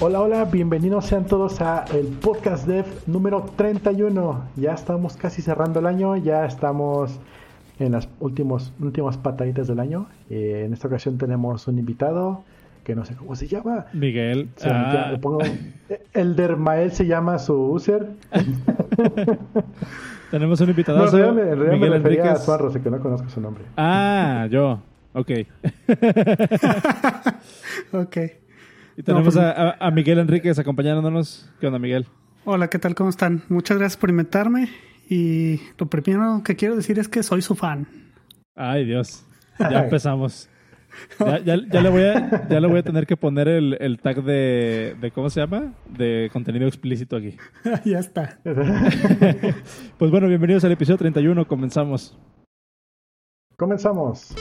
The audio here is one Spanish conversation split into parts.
Hola, hola, bienvenidos sean todos a el podcast dev número 31. Ya estamos casi cerrando el año, ya estamos en las últimos, últimas pataditas del año. Eh, en esta ocasión tenemos un invitado que no sé cómo se llama. Miguel. Se ah, le pongo- el Dermael se llama su user. tenemos un No, invitado. en realidad, me- en realidad me Miguel a. Suarro, así que no conozco su nombre. Ah, yo. Ok. Ok. Y tenemos No, a, a- a Miguel Enríquez acompañándonos. ¿Qué onda, Miguel? Hola, ¿qué tal? ¿Cómo están? Muchas gracias por invitarme. Y lo primero que quiero decir es que soy su fan. Ay, Dios. Ya empezamos. Ya, ya- ya le voy a, ya le voy a tener que poner el, el tag de, de. ¿Cómo se llama? De contenido explícito aquí. ya está. Pues bueno, bienvenidos al episodio 31. Comenzamos. Comenzamos.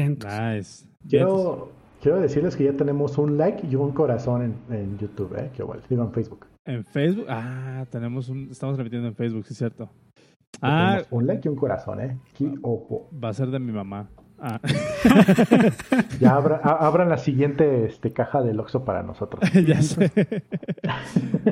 Bien. pues, Nice. Quiero, quiero decirles que ya tenemos un like y un corazón en, en YouTube, ¿eh? Que igual, digo en Facebook. En Facebook. Ah, tenemos un. Estamos repitiendo en Facebook, sí, es cierto. Ah, Tenemos un like y un corazón, ¿eh? Qué opo. va a ser de mi mamá. Ah. Ya abra- a- abran la siguiente este, caja del Oxxo para nosotros. ya sé.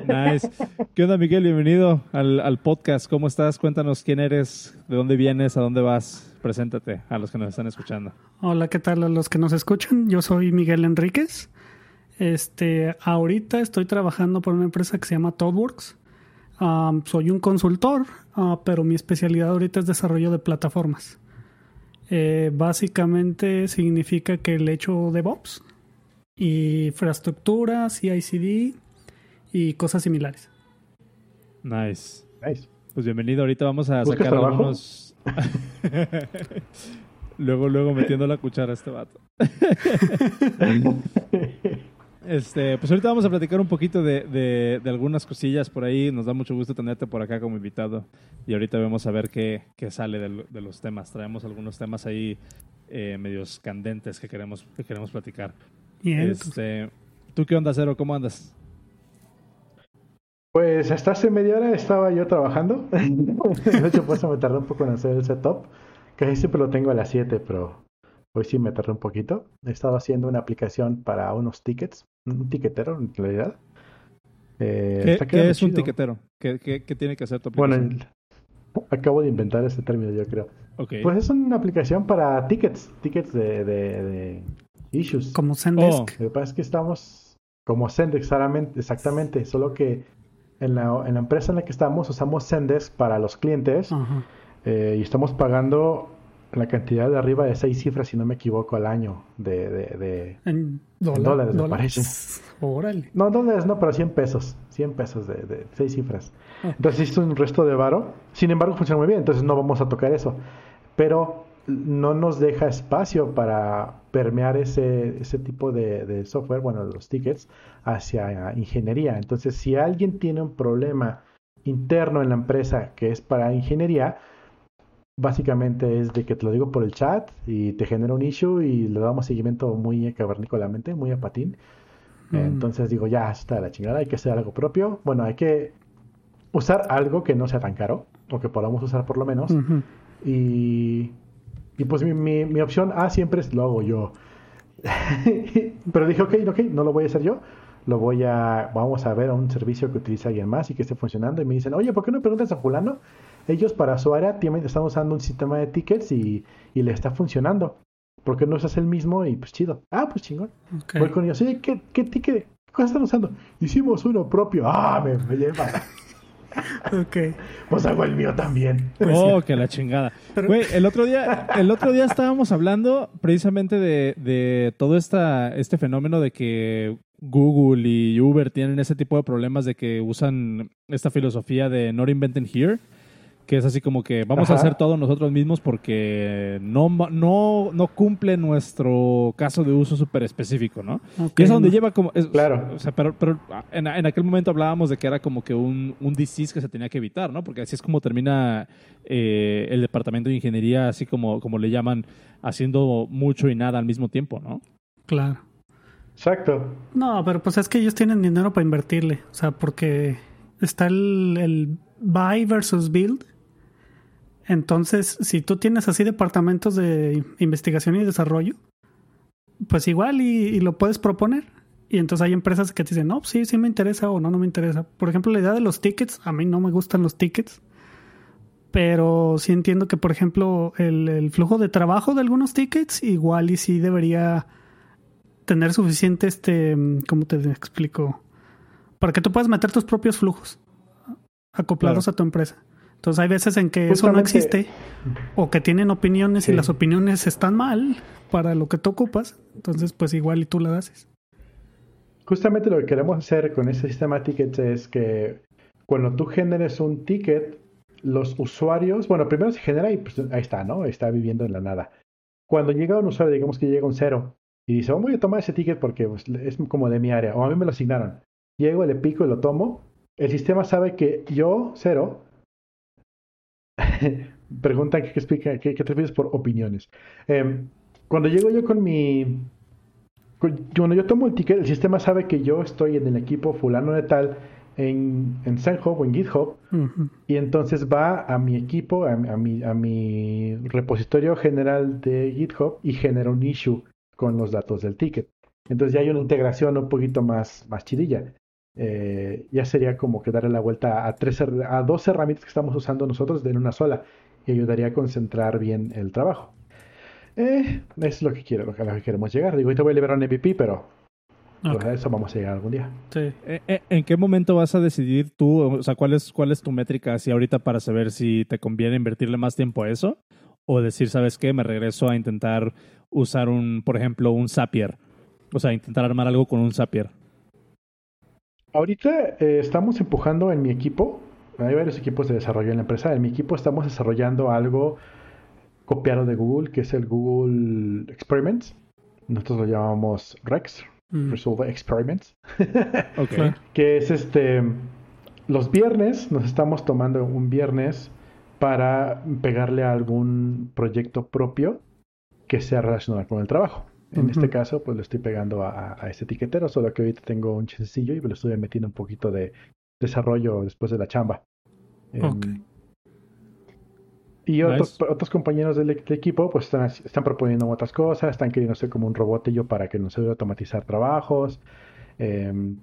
nice. ¿Qué onda, Miguel? Bienvenido al, al podcast. ¿Cómo estás? Cuéntanos quién eres, de dónde vienes, a dónde vas. Preséntate a los que nos están escuchando. Hola, ¿qué tal a los que nos escuchan? Yo soy Miguel Enríquez. Este, ahorita estoy trabajando por una empresa que se llama ToddWorks. Um, soy un consultor, ah, pero mi especialidad ahorita es desarrollo de plataformas. Eh, básicamente significa que le echo DevOps, y infraestructura, CI/CD y cosas similares. Nice. Nice. Pues bienvenido. Ahorita vamos a ¿Buscas sacar trabajo? algunos. luego, luego metiendo la cuchara a este vato. Este, pues ahorita vamos a platicar un poquito de, de- de algunas cosillas por ahí. Nos da mucho gusto tenerte por acá como invitado. Y ahorita vamos a ver qué, qué sale de, los temas. Traemos algunos temas ahí eh, medios candentes que queremos, que queremos platicar. Bien, Este, ¿Tú qué onda, Cero? ¿Cómo andas? Pues hasta hace media hora estaba yo trabajando. De hecho, por eso me tardé un poco en hacer el setup. Casi siempre lo tengo a las 7, pero hoy sí me tardé un poquito. He estado haciendo una aplicación para unos tickets, un tiquetero en realidad. Eh, ¿Qué, es un tiquetero? ¿Qué, qué- qué tiene que hacer tu Bueno, aplicación? el- acabo de inventar ese término, yo creo. Ok. Pues es una aplicación para tickets, tickets de, de- de issues. como Zendesk. Oh. Lo que pasa es que estamos como Zendesk, exactamente, exactamente, solo que en la, en la empresa en la que estamos usamos Zendesk para los clientes eh, y estamos pagando la cantidad de arriba de seis cifras, si no me equivoco, al año de... de, de- En dólar- dólares, me parece. Órale. No, dólares no, pero 100 pesos, 100 pesos de, de seis cifras. Ah. Entonces es un resto de varo, sin embargo funciona muy bien, entonces no vamos a tocar eso. Pero no nos deja espacio para permear ese, ese tipo de, de software, bueno, los tickets, hacia ingeniería. Entonces, si alguien tiene un problema interno en la empresa que es para ingeniería, básicamente es de que te lo digo por el chat y te genera un issue y le damos seguimiento muy cavernícolamente, muy a patín. Mm. Entonces digo, ya está la chingada, hay que hacer algo propio. Bueno, hay que usar algo que no sea tan caro, o que podamos usar por lo menos. Y, y pues mi, mi, mi opción A siempre es lo hago yo. Pero dije, ok, ok, no lo voy a hacer yo. Lo voy a, vamos a ver a un servicio que utiliza alguien más y que esté funcionando. Y me dicen, oye, ¿por qué no preguntas a fulano? Ellos para su área tienen- están usando un sistema de tickets y, y le está funcionando. ¿Por qué no usas el mismo? Y pues chido. Ah, pues chingón. Ok. Voy con ellos, oye, ¿qué, qué ticket? ¿Qué cosa están usando? Hicimos uno propio. Ah, me, me lleva. Ok. Pues hago el mío también. Oh, que la chingada. Güey, el otro día, el otro día estábamos hablando precisamente de, de todo esta, este fenómeno de que Google y Uber tienen ese tipo de problemas de que usan esta filosofía de not inventing here, que es así como que vamos a hacer todo nosotros mismos porque no, no, no cumple nuestro caso de uso súper específico, ¿no? Ok, Y es donde lleva como... es- Claro. O sea, pero, pero en, en aquel momento hablábamos de que era como que un, un disease que se tenía que evitar, ¿no? Porque así es como termina eh, el departamento de ingeniería, así como, como le llaman, haciendo mucho y nada al mismo tiempo, ¿no? Claro. Exacto. No, pero pues es que ellos tienen dinero para invertirle. O sea, porque está el, el buy versus build. Entonces, si tú tienes así departamentos de investigación y desarrollo, pues igual y, lo puedes proponer. Y entonces hay empresas que te dicen, no, sí, sí me interesa o no, no me interesa. Por ejemplo, la idea de los tickets, a mí no me gustan los tickets, pero sí entiendo que, por ejemplo, el, el flujo de trabajo de algunos tickets, igual y sí debería tener suficiente, este, ¿cómo te explico? Para que tú puedas meter tus propios flujos acoplados a tu empresa. Entonces hay veces en que eso no existe o que tienen opiniones y las opiniones están mal para lo que tú ocupas. Entonces pues igual y tú la haces. Justamente lo que queremos hacer con este sistema de tickets es que cuando tú generes un ticket, los usuarios, bueno, primero se genera y pues ahí está, ¿no? Está viviendo en la nada. Cuando llega un usuario, digamos que llega un cero y dice, oh, voy a tomar ese ticket porque pues, es como de mi área o a mí me lo asignaron. Llego, le pico y lo tomo. El sistema sabe que yo, cero, Preguntan qué, explica, qué, te refieres por opiniones. Em, cuando llego yo con mi... Cuando yo tomo el ticket, el sistema sabe que yo estoy en el equipo fulano de tal en, en o en GitHub y entonces va a mi equipo, a, mi, a mi repositorio general de GitHub y genera un issue con los datos del ticket. Entonces ya hay una integración un poquito más, más chidilla. Eh, ya sería como que darle la vuelta a, tres, a dos herramientas que estamos usando nosotros en una sola y ayudaría a concentrar bien el trabajo. Eh, es lo que quiero, lo que, lo que queremos llegar. Digo, ahorita voy a liberar un MVP, pero pues, a eso vamos a llegar algún día. Sí. Eh, ¿En qué momento vas a decidir tú, o sea, cuál es, cuál es tu métrica así ahorita para saber si te conviene invertirle más tiempo a eso? O decir, ¿sabes qué? Me regreso a intentar usar un, por ejemplo, un Zapier. O sea, intentar armar algo con un Zapier. Ahorita eh, estamos empujando en mi equipo, hay varios equipos de desarrollo en la empresa, en mi equipo estamos desarrollando algo copiado de Google, que es el Google Experiments. Nosotros lo llamamos Rex, mm. Resolve Experiments. okay. que es este, los viernes, nos estamos tomando un viernes para pegarle a algún proyecto propio que sea relacionado con el trabajo. En este caso, pues le estoy pegando a, a, este etiquetero, solo que ahorita tengo un chancecillo y me lo estoy metiendo un poquito de desarrollo después de la chamba. Em, y otros, otros compañeros del, equipo pues están, están, proponiendo otras cosas, están queriendo hacer como un robotillo para que nos ayude a automatizar trabajos. entonces,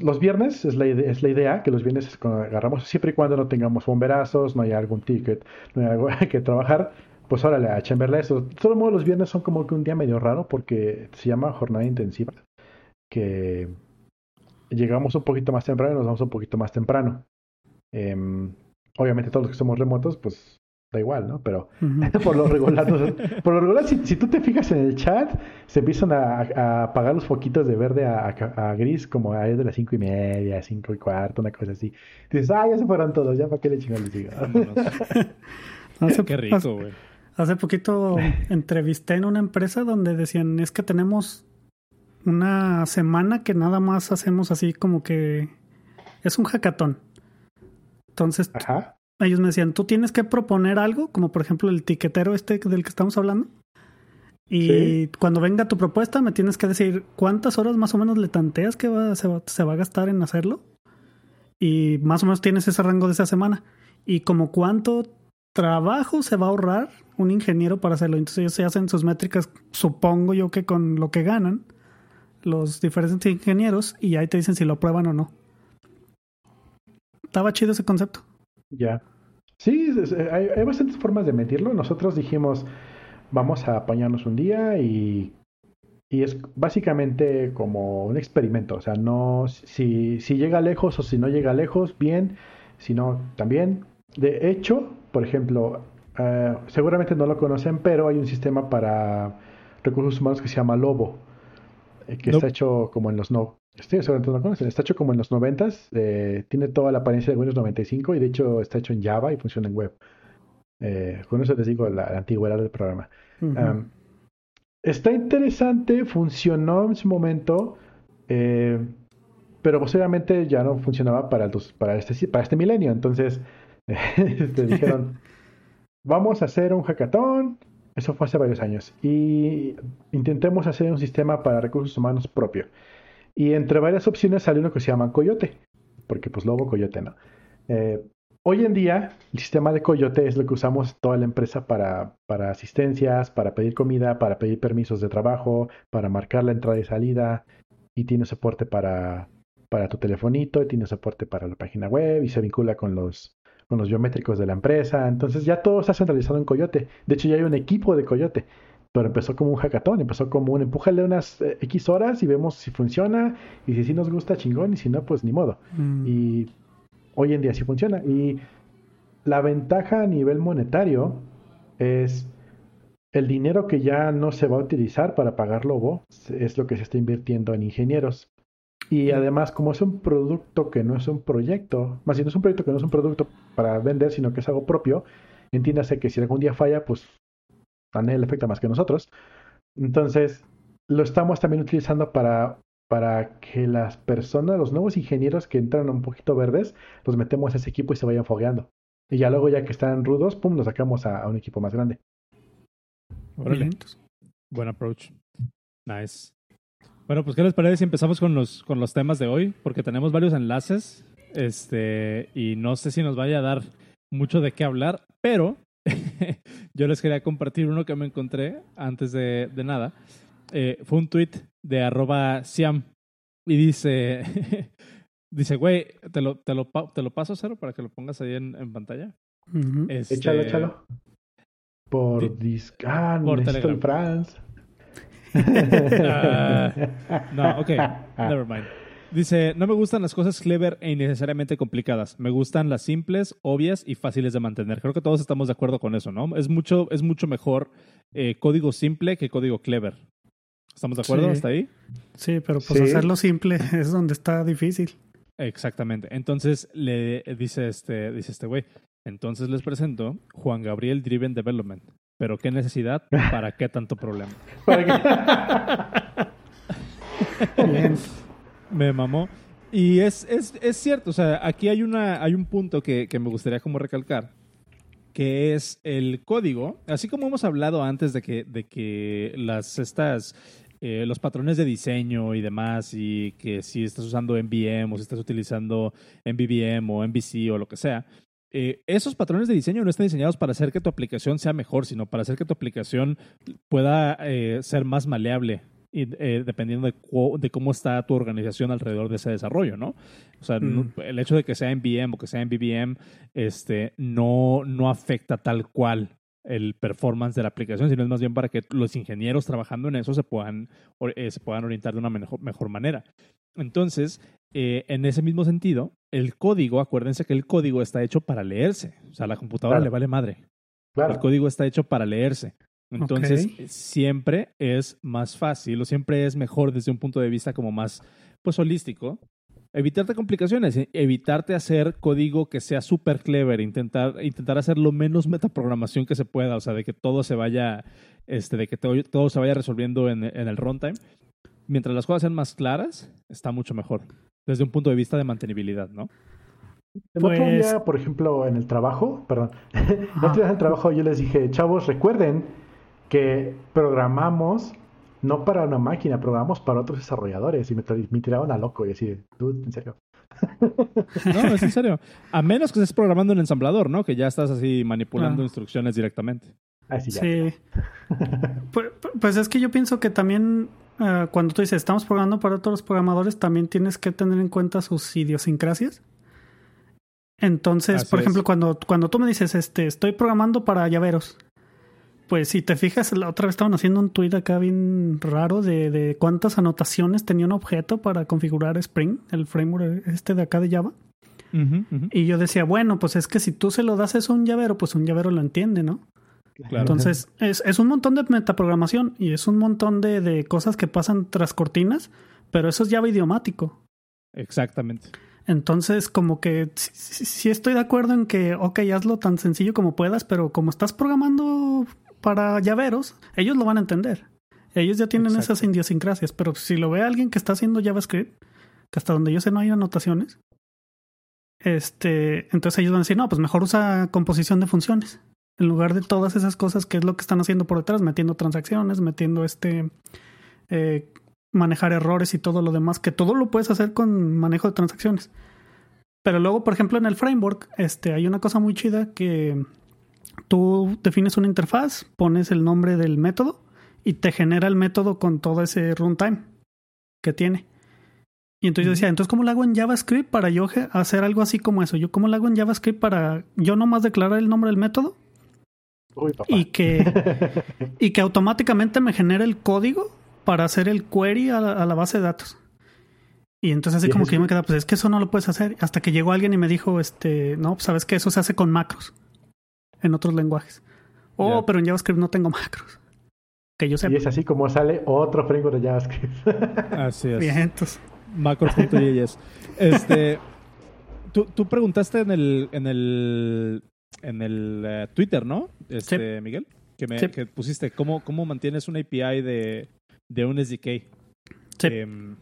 los viernes es la, idea, es la idea, que los viernes agarramos siempre y cuando no tengamos bomberazos, no haya algún ticket, no haya algo que trabajar, pues órale, a chamberle eso. De todos modos, los viernes son como que un día medio raro porque se llama jornada intensiva. Que llegamos un poquito más temprano y nos vamos un poquito más temprano. Em, obviamente todos los que somos remotos, pues da igual, ¿no? Pero por lo regular, por lo regular si, tú te fijas en el chat, se empiezan a, apagar los foquitos de verde a, gris como a de las cinco y media, cinco y cuarto, una cosa así. dices, ah, ya se fueron todos, ya para qué le chingan les digo. Qué rico, güey. Hace poquito entrevisté en una empresa donde decían, es que tenemos una semana que nada más hacemos así como que es un hackathon. Entonces, ellos me decían, tú tienes que proponer algo, como por ejemplo el tiquetero este del que estamos hablando. Y cuando venga tu propuesta, me tienes que decir cuántas horas más o menos le tanteas que se, va, se va a gastar en hacerlo. Y más o menos tienes ese rango de esa semana. Y como cuánto trabajo se va a ahorrar un ingeniero para hacerlo. Entonces ellos se hacen sus métricas, supongo yo que con lo que ganan los diferentes ingenieros y ahí te dicen si lo aprueban o no. Estaba chido ese concepto. Ya. Sí, hay, bastantes formas de medirlo. Nosotros dijimos, vamos a apañarnos un día y, y es básicamente como un experimento. O sea, no si, si llega lejos o si no llega lejos, bien. Si no, también. De hecho, por ejemplo, eh, seguramente no lo conocen, pero hay un sistema para recursos humanos que se llama Lobo, eh, que está hecho como en los no. seguramente no lo conocen. Está hecho como en los 90 eh, tiene toda la apariencia de Windows 95 y de hecho está hecho en Java y funciona en web. con eso les digo la, antigüedad del programa. está interesante, funcionó en su momento, pero posiblemente ya no funcionaba para, para, este, para este milenio. Entonces, te dijeron, vamos a hacer un hackathon. Eso fue hace varios años. Y intentemos hacer un sistema para recursos humanos propio. Y entre varias opciones salió uno que se llama Coyote. Porque pues lobo, coyote, ¿no? Eh, hoy en día, el sistema de Coyote es lo que usamos toda la empresa para, asistencias, para pedir comida, para pedir permisos de trabajo, para marcar la entrada y salida, y tiene soporte para, para tu telefonito, y tiene soporte para la página web, y se vincula con los, con los biométricos de la empresa. Entonces ya todo está centralizado en Coyote. De hecho, ya hay un equipo de Coyote. Pero empezó como un hackathon, empezó como un empújale unas eh, X horas y vemos si funciona. Y si sí nos gusta, chingón. Y si no, pues ni modo. Mm. Y hoy en día sí funciona. Y la ventaja a nivel monetario es el dinero que ya no se va a utilizar para pagar Lobo, es lo que se está invirtiendo en ingenieros. Y además, como es un producto que no es un proyecto, más bien no es un proyecto que no es un producto para vender, sino que es algo propio, entiéndase que si algún día falla, pues a nadie le afecta más que nosotros. Entonces, lo estamos también utilizando para, para que las personas, los nuevos ingenieros que entran un poquito verdes, los metemos a ese equipo y se vayan fogueando. Y ya luego, ya que están rudos, pum, los sacamos a, a un equipo más grande. Órale. Buen approach. Nice. Bueno, pues ¿qué les parece si empezamos con los, con los temas de hoy? Porque tenemos varios enlaces. Este, y no sé si nos vaya a dar mucho de qué hablar, pero yo les quería compartir uno que me encontré antes de, de nada. Eh, fue un tweet de arroba Siam y dice, dice, güey, te lo, te, lo, te lo paso, Cero, para que lo pongas ahí en, en pantalla. Ujú. Este, Échalo, échalo. Por Sí. dis... Ah, Por Telegram. Franz. No, ok, never mind. Dice, no me gustan las cosas clever e innecesariamente complicadas. Me gustan las simples, obvias y fáciles de mantener. Creo que todos estamos de acuerdo con eso, ¿no? Es mucho, es mucho mejor eh, código simple que código clever. ¿Estamos de acuerdo Sí. hasta ahí? Sí, pero pues Sí. hacerlo simple es donde está difícil. Exactamente. Entonces le dice este, dice este güey. Entonces les presento Juan Gabriel Driven Development. Pero qué necesidad, ¿para qué tanto problema? Para que- Bien. Me mamó. Y es, es, es cierto, o sea, aquí hay, una, hay un punto que, que me gustaría como recalcar, que es el código, así como hemos hablado antes de que, de que las, estas, eh, los patrones de diseño y demás, y que si estás usando NVM o si estás utilizando NVVM o MVC o lo que sea, eh, esos patrones de diseño no están diseñados para hacer que tu aplicación sea mejor, sino para hacer que tu aplicación pueda eh, ser más maleable. Y, eh, dependiendo de, de cómo está tu organización alrededor de ese desarrollo, ¿no? O sea, no- Mm. el hecho de que sea en VM o que sea en BBM este, no, no afecta tal cual el performance de la aplicación, sino es más bien para que los ingenieros trabajando en eso se puedan, eh, se puedan orientar de una mejor, mejor manera. Entonces, eh, en ese mismo sentido, el código, acuérdense que el código está hecho para leerse. O sea, a la computadora Claro. le vale madre. El Claro. código está hecho para leerse. Entonces, siempre es más fácil o siempre es mejor desde un punto de vista como más pues holístico. Evitarte complicaciones, e- evitarte hacer código que sea súper clever, intentar, intentar hacer lo menos metaprogramación que se pueda, o sea, de que todo se vaya, este, de que todo, todo se vaya resolviendo en, en el runtime. Mientras las cosas sean más claras, está mucho mejor, desde un punto de vista de mantenibilidad, ¿no? El otro Pues- día, por ejemplo, en el trabajo, perdón, el otro día en el trabajo yo les dije, chavos, recuerden que programamos no para una máquina, programamos para otros desarrolladores y me, me tiraban a loco y así, dude, en serio. No, es en serio. A menos que estés programando en ensamblador, ¿no? Que ya estás así manipulando Ah. instrucciones directamente. Así ya. Sí. Pues, pues es que yo pienso que también eh, cuando tú dices estamos programando para otros programadores, también tienes que tener en cuenta sus idiosincrasias. Entonces, Así por es. ejemplo, cuando, cuando tú me dices, este, estoy programando para llaveros, pues si te fijas, la otra vez estaban haciendo un tweet acá bien raro de, de cuántas anotaciones tenía un objeto para configurar Spring, el framework este de acá de Java. Y yo decía, bueno, pues es que si tú se lo das eso a un llavero, pues un llavero lo entiende, ¿no? Claro. Entonces, es, es un montón de metaprogramación y es un montón de, de cosas que pasan tras cortinas, pero eso es Java idiomático. Exactamente. Entonces, como que sí, sí- sí estoy de acuerdo en que, ok, hazlo tan sencillo como puedas, pero como estás programando para llaveros, ellos lo van a entender. Ellos ya tienen Exacto. esas idiosincrasias, pero si lo ve alguien que está haciendo JavaScript, que hasta donde yo sé no hay anotaciones, este, entonces ellos van a decir, no, pues mejor usa composición de funciones. En lugar de todas esas cosas que es lo que están haciendo por detrás, metiendo transacciones, metiendo este eh, manejar errores y todo lo demás, que todo lo puedes hacer con manejo de transacciones. Pero luego, por ejemplo, en el framework, este, hay una cosa muy chida que tú defines una interfaz, pones el nombre del método y te genera el método con todo ese runtime que tiene. Y entonces yo decía, entonces, ¿cómo lo hago en JavaScript para yo hacer algo así como eso? Yo, ¿cómo lo hago en JavaScript para yo nomás declarar el nombre del método? Y que, y que automáticamente me genere el código para hacer el query a la, base de datos. Y entonces así como que yo me quedaba, pues es que eso no lo puedes hacer. Hasta que llegó alguien y me dijo, este, no, pues sabes que eso se hace con macros en otros lenguajes. Oh, pero en JavaScript no tengo macros. Que yo sepa. Y es así como sale otro framework de JavaScript. así es. Bien, entonces. Macros.js. este, tú, tú preguntaste en el, en el, en el eh, Twitter, ¿no? Este, Miguel, que, me, que pusiste cómo, cómo mantienes una API de, de un SDK. Sí. Em,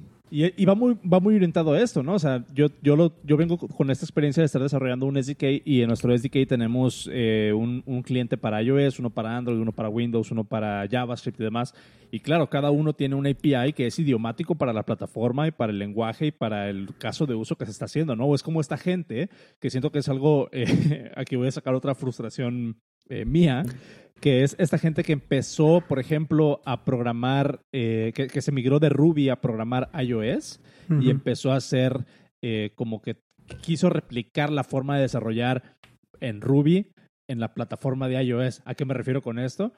y, va muy va muy orientado a esto, ¿no? O sea, yo, yo, lo, yo vengo con esta experiencia de estar desarrollando un SDK y en nuestro SDK tenemos eh, un, un, cliente para iOS, uno para Android, uno para Windows, uno para JavaScript y demás. Y claro, cada uno tiene un API que es idiomático para la plataforma y para el lenguaje y para el caso de uso que se está haciendo, ¿no? Es como esta gente que siento que es algo, eh, aquí voy a sacar otra frustración eh, mía, que es esta gente que empezó, por ejemplo, a programar, eh, que, se migró de Ruby a programar iOS y empezó a hacer eh, como que quiso replicar la forma de desarrollar en Ruby en la plataforma de iOS. ¿A qué me refiero con esto?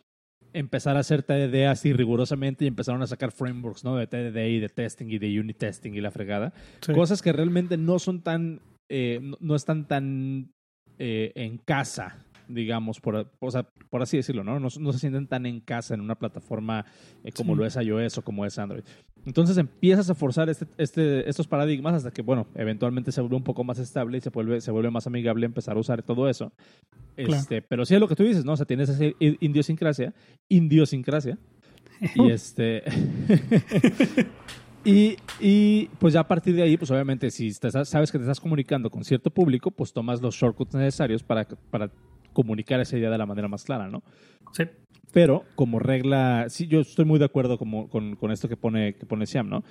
Empezar a hacer TDD así rigurosamente y empezaron a sacar frameworks, ¿no? De TDD y de testing y de unit testing y la fregada. Cosas que realmente no son tan, eh, no, están tan en casa digamos, por, o sea, por así decirlo, ¿no? ¿no? se sienten tan en casa en una plataforma eh, como lo es iOS o como es Android. Entonces empiezas a forzar este, este, estos paradigmas hasta que, bueno, eventualmente se vuelve un poco más estable y se vuelve, se vuelve más amigable empezar a usar todo eso. Este, Pero sí es lo que tú dices, ¿no? O sea, tienes esa idiosincrasia, idiosincrasia, y este... Y, y, pues ya a partir de ahí, pues obviamente si sabes que te estás comunicando con cierto público, pues tomas los shortcuts necesarios para, para comunicar esa idea de la manera más clara, ¿no? Sí. Pero como regla, sí, yo estoy muy de acuerdo como, con, con, esto que pone, que pone Siam, ¿no?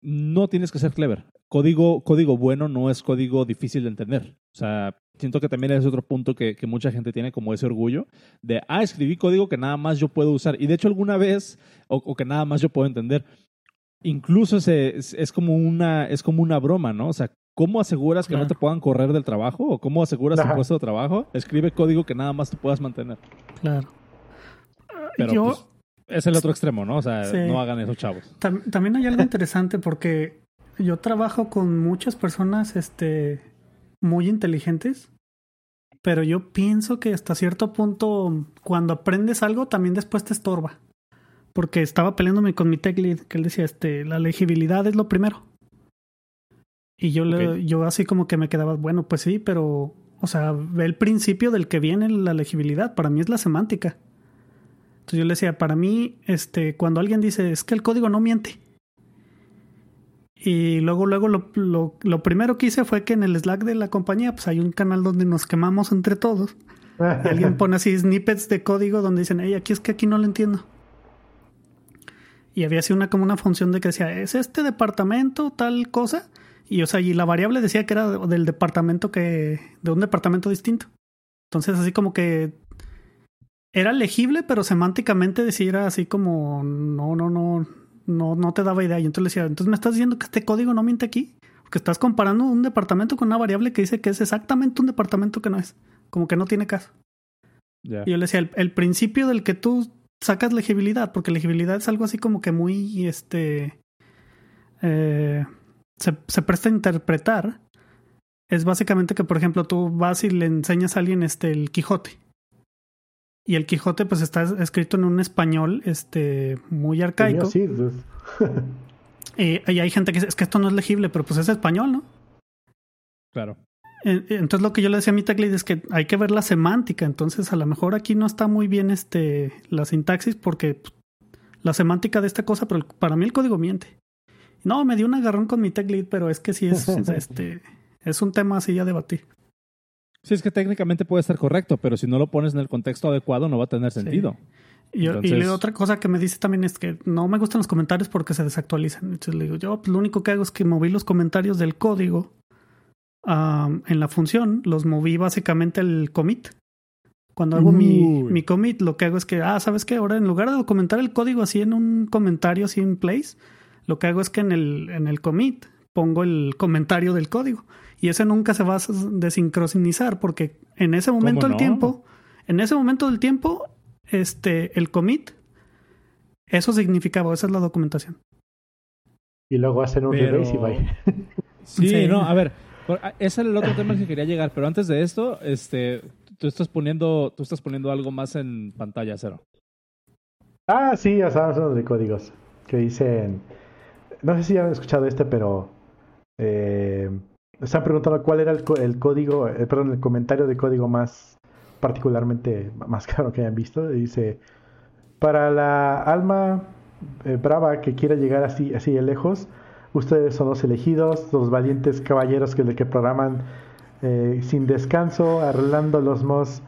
No tienes que ser clever. Código, código bueno no es código difícil de entender. O sea, siento que también es otro punto que, que, mucha gente tiene como ese orgullo de, ah, escribí código que nada más yo puedo usar. Y de hecho alguna vez, o, o que nada más yo puedo entender. Incluso se, es, es, como una, es como una broma, ¿no? O sea, ¿Cómo aseguras que no te puedan correr del trabajo? ¿O cómo aseguras tu puesto de trabajo? Escribe código que nada más tú puedas mantener. Claro. Pero Yo, pues, es el otro extremo, ¿no? O sea, no hagan eso, chavos. también hay algo interesante porque yo trabajo con muchas personas este, muy inteligentes, pero yo pienso que hasta cierto punto, cuando aprendes algo, también después te estorba. Porque estaba peleándome con mi tech lead, que él decía, este, la legibilidad es lo primero. Y yo, le, yo así como que me quedaba, bueno, pues sí, pero, o sea, ve el principio del que viene la legibilidad. Para mí es la semántica. Entonces yo le decía, para mí, este, cuando alguien dice, es que el código no miente. Y luego, luego lo, lo, lo primero que hice fue que en el Slack de la compañía, pues hay un canal donde nos quemamos entre todos. y alguien pone así snippets de código donde dicen, hey, aquí es que aquí no lo entiendo. Y había así una como una función de que decía, es este departamento, tal cosa. Y o sea, y la variable decía que era del departamento que. de un departamento distinto. Entonces, así como que. Era legible, pero semánticamente decía así como. No, no, no. No, no te daba idea. Y entonces le decía, entonces me estás diciendo que este código no miente aquí. Porque estás comparando un departamento con una variable que dice que es exactamente un departamento que no es. Como que no tiene caso. Y yo le decía, el, el, principio del que tú sacas legibilidad, porque legibilidad es algo así como que muy, este, eh, se, presta a interpretar es básicamente que, por ejemplo, tú vas y le enseñas a alguien este, el Quijote. Y el Quijote, pues, está escrito en un español este, muy arcaico. Sí, pues. y, hay gente que dice, es que esto no es legible, pero pues es español, ¿no? Claro. Entonces lo que yo le decía a mi teclid es que hay que ver la semántica. Entonces a lo mejor aquí no está muy bien este, la sintaxis porque pues, la semántica de esta cosa, pero para mí el código miente. No, me dio un agarrón con mi tech lead, pero es que sí es, este, es un tema así a debatir. Sí, es que técnicamente puede estar correcto, pero si no lo pones en el contexto adecuado no va a tener sentido. Y, otra cosa que me dice también es que no me gustan los comentarios porque se desactualizan. Entonces le digo, yo pues, lo único que hago es que moví los comentarios del código en la función los moví básicamente el commit. Cuando hago mi, mi, commit, lo que hago es que, ah, ¿sabes qué? Ahora en lugar de documentar el código así en un comentario así en place, lo que hago es que en el, en el commit pongo el comentario del código. Y ese nunca se va a desincronizar porque en ese momento del tiempo, en ese momento del tiempo, este, el commit, eso significaba, esa es la documentación. Y luego hacen un Pero... y bye. sí, no, a ver, ese era el otro tema que quería llegar, pero antes de esto, este, tú estás poniendo, tú estás poniendo algo más en pantalla, cero. Ah, sí, ya sabes, de códigos que dicen, no sé si han escuchado este, pero eh, están preguntando cuál era el, código, eh, perdón, el comentario de código más particularmente más caro que hayan visto. Dice, para la alma eh, brava que quiera llegar así, así de lejos, ustedes son los elegidos, los valientes caballeros que, que programan eh, sin descanso, arreglando los más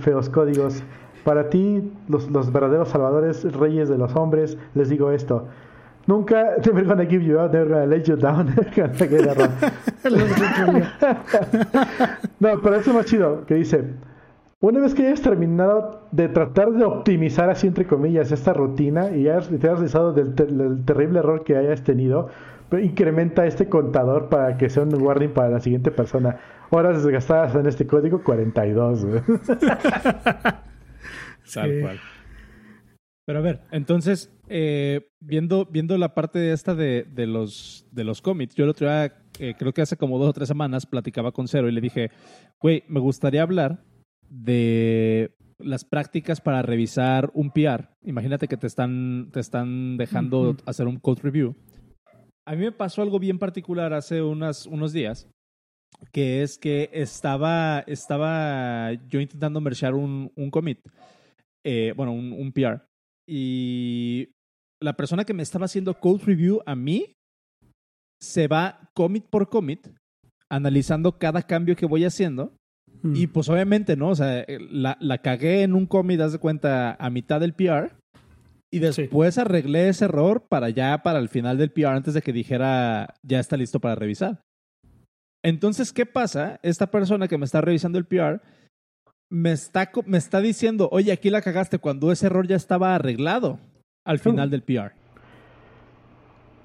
feos códigos. Para ti, los, los, verdaderos salvadores, reyes de los hombres, les digo esto. Nunca, never gonna give you up, never gonna let you down. no, pero eso es más chido, que dice, una vez que hayas terminado de tratar de optimizar así entre comillas esta rutina y ya te has realizado del, del terrible error que hayas tenido, incrementa este contador para que sea un warning para la siguiente persona. Horas desgastadas en este código, 42. Tal cual. Pero a ver, entonces, eh, viendo, viendo la parte de esta de, de, los, de los commits, yo el otro día, eh, creo que hace como dos o tres semanas, platicaba con Cero y le dije, güey, me gustaría hablar de las prácticas para revisar un PR. Imagínate que te están, te están dejando hacer un code review a mí me pasó algo bien particular hace unas, unos días, que es que estaba, estaba yo intentando mergear un, un commit, eh, bueno, un, un PR, y la persona que me estaba haciendo code review a mí se va commit por commit, analizando cada cambio que voy haciendo. Y mm. pues obviamente, ¿no? O sea, la, la cagué en un commit, das de cuenta, a mitad del PR. Y después arreglé ese error para ya, para el final del PR, antes de que dijera, ya está listo para revisar. Entonces, ¿qué pasa? Esta persona que me está revisando el PR me está, me está diciendo, oye, aquí la cagaste cuando ese error ya estaba arreglado al final del PR.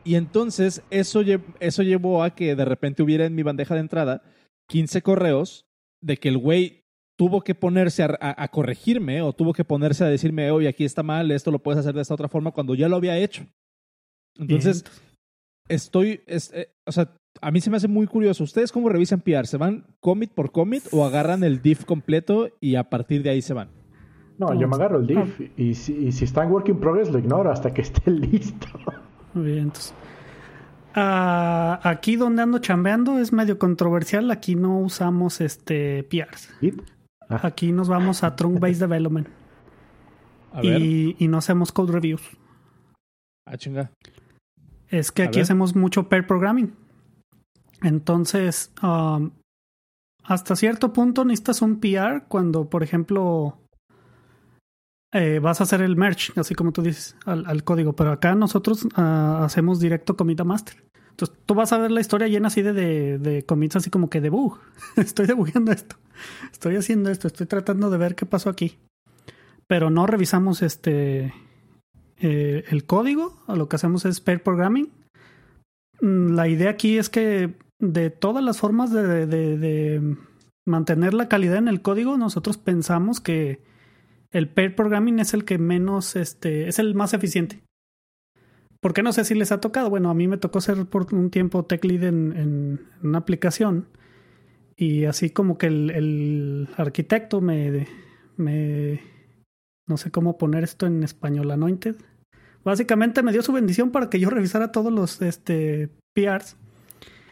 Y entonces eso, eso llevó a que de repente hubiera en mi bandeja de entrada 15 correos de que el güey tuvo que ponerse a, corregirme o tuvo que ponerse a decirme, oye, aquí está mal, esto lo puedes hacer de esta otra forma cuando ya lo había hecho. Entonces, estoy, eh, o sea, a mí se me hace muy curioso. ¿Ustedes cómo revisan PR? ¿Se van commit por commit o agarran el diff completo y a partir de ahí se van? No, yo me agarro el diff y si, y si está en work in progress lo ignoro hasta que esté listo. Muy bien, entonces. Ah, aquí donde ando chambeando es medio controversial. Aquí no usamos este PRs. Ah. Aquí nos vamos a Trunk Based Development. y, y, no hacemos code reviews. Ah, chinga. Es que aquí hacemos mucho pair programming. Entonces, um, hasta cierto punto necesitas un PR cuando, por ejemplo, eh, vas a hacer el merge, así como tú dices, al, código. Pero acá nosotros uh, hacemos directo commit a master. Entonces, tú vas a ver la historia llena así de, de, commits, así como que debug. Estoy debugando esto. Estoy haciendo esto. Estoy tratando de ver qué pasó aquí. Pero no revisamos este eh, el código. Lo que hacemos es pair programming. Mm, la idea aquí es que de todas las formas de mantener la calidad en el código, nosotros pensamos que el pair programming es el que menos, este, es el más eficiente. Porque no sé si les ha tocado. Bueno, a mí me tocó ser por un tiempo tech lead en, en una aplicación. Y así como que el, el arquitecto me, me. No sé cómo poner esto en español, anointed. Básicamente me dio su bendición para que yo revisara todos los este, PRs.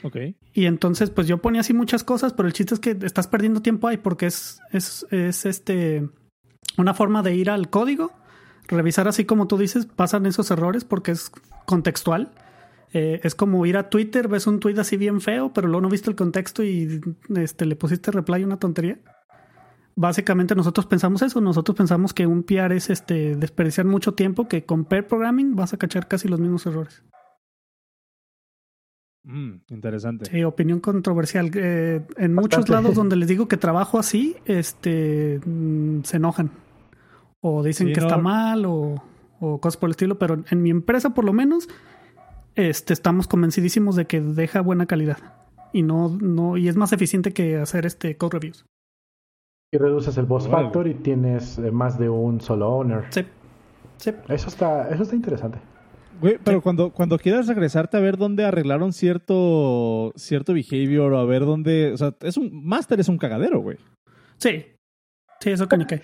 Ok. Y entonces, pues yo ponía así muchas cosas, pero el chiste es que estás perdiendo tiempo ahí porque es, es, es este, una forma de ir al código revisar así como tú dices, pasan esos errores porque es contextual. Eh, es como ir a Twitter, ves un tweet así bien feo, pero luego no viste el contexto y este, le pusiste reply una tontería. Básicamente nosotros pensamos eso, nosotros pensamos que un PR es este, desperdiciar mucho tiempo, que con pair programming vas a cachar casi los mismos errores. Mm, interesante. Sí, opinión controversial. Eh, en muchos lados donde les digo que trabajo así, este, mm, se enojan. O dicen que está mal o, o, cosas por el estilo. Pero en mi empresa, por lo menos, este, estamos convencidísimos de que deja buena calidad. Y no, no, y es más eficiente que hacer este code reviews. Y reduces el boss factor y tienes eh, más de un solo owner. Sí. sí. Eso está, eso está interesante. Güey, pero cuando, cuando quieras regresarte a ver dónde arreglaron cierto, cierto behavior o a ver dónde. O sea, es un. Master es un cagadero, güey. Sí. Sí, eso que.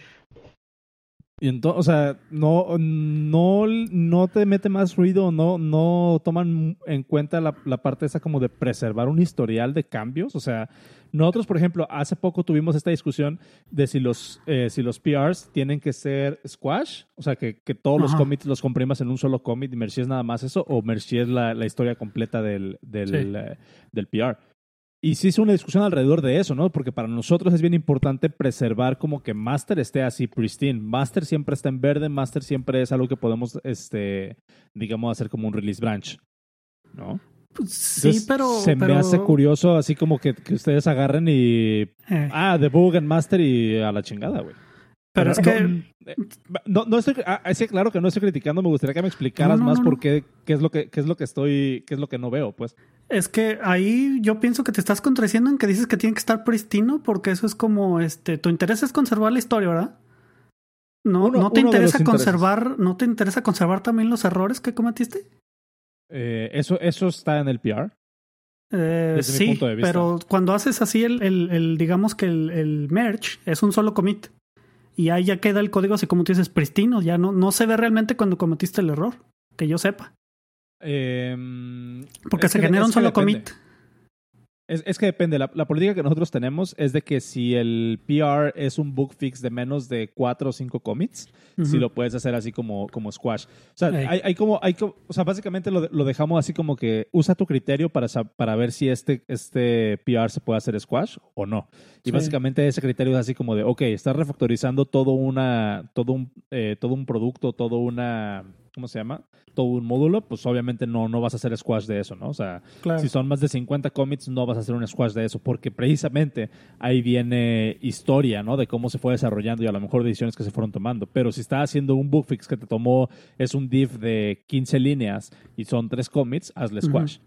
Y entonces, o sea, no, no, no te mete más ruido, no, no toman en cuenta la, la, parte esa como de preservar un historial de cambios. O sea, nosotros, por ejemplo, hace poco tuvimos esta discusión de si los, eh, si los PRs tienen que ser squash, o sea, que, que todos los commits los comprimas en un solo commit y Mercy es nada más eso, o Mercy es la, la historia completa del, del, eh, del PR. Y sí es una discusión alrededor de eso, ¿no? Porque para nosotros es bien importante preservar como que Master esté así pristine. Master siempre está en verde, Master siempre es algo que podemos, este, digamos, hacer como un release branch, ¿no? Pues sí, pero... Se me hace curioso así como que, que ustedes agarren y... Eh. Ah, debug en Master y a la chingada, güey. Pero, es que... Eh, no, no estoy... Ah, es que claro que no estoy criticando, me gustaría que me explicaras más por qué, qué, es lo que, qué es lo que estoy... qué es lo que no veo, pues. Es que ahí yo pienso que te estás contradiciendo en que dices que tiene que estar pristino porque eso es como, este, tu interés es conservar la historia, ¿verdad? No, no te interesa conservar, no te interesa conservar también los errores que cometiste. Eh, eso, eso está en el PR. Eh, sí, pero cuando haces así el, el, digamos que el, el, merge es un solo commit y ahí ya queda el código así como tú dices pristino, ya no, no se ve realmente cuando cometiste el error, que yo sepa. Em, Porque se genera un solo commit. Es, que depende. La, política que nosotros tenemos es de que si el PR es un book fix de menos de cuatro o cinco commits, si lo puedes hacer así como, como squash. O sea, hay, como, hay, o sea, básicamente lo, lo, dejamos así como que usa tu criterio para, para ver si este, este PR se puede hacer squash o no. Y básicamente ese criterio es así como de, ok, estás refactorizando todo, una, todo, un, eh, todo un producto, todo una ¿cómo se llama? Todo un módulo, pues obviamente no, no vas a hacer squash de eso, ¿no? O sea, si son más de 50 commits, no vas a hacer un squash de eso, porque precisamente ahí viene historia, ¿no? De cómo se fue desarrollando y a lo mejor decisiones que se fueron tomando. Pero si estás haciendo un bug fix que te tomó, es un div de 15 líneas y son 3 commits, hazle squash.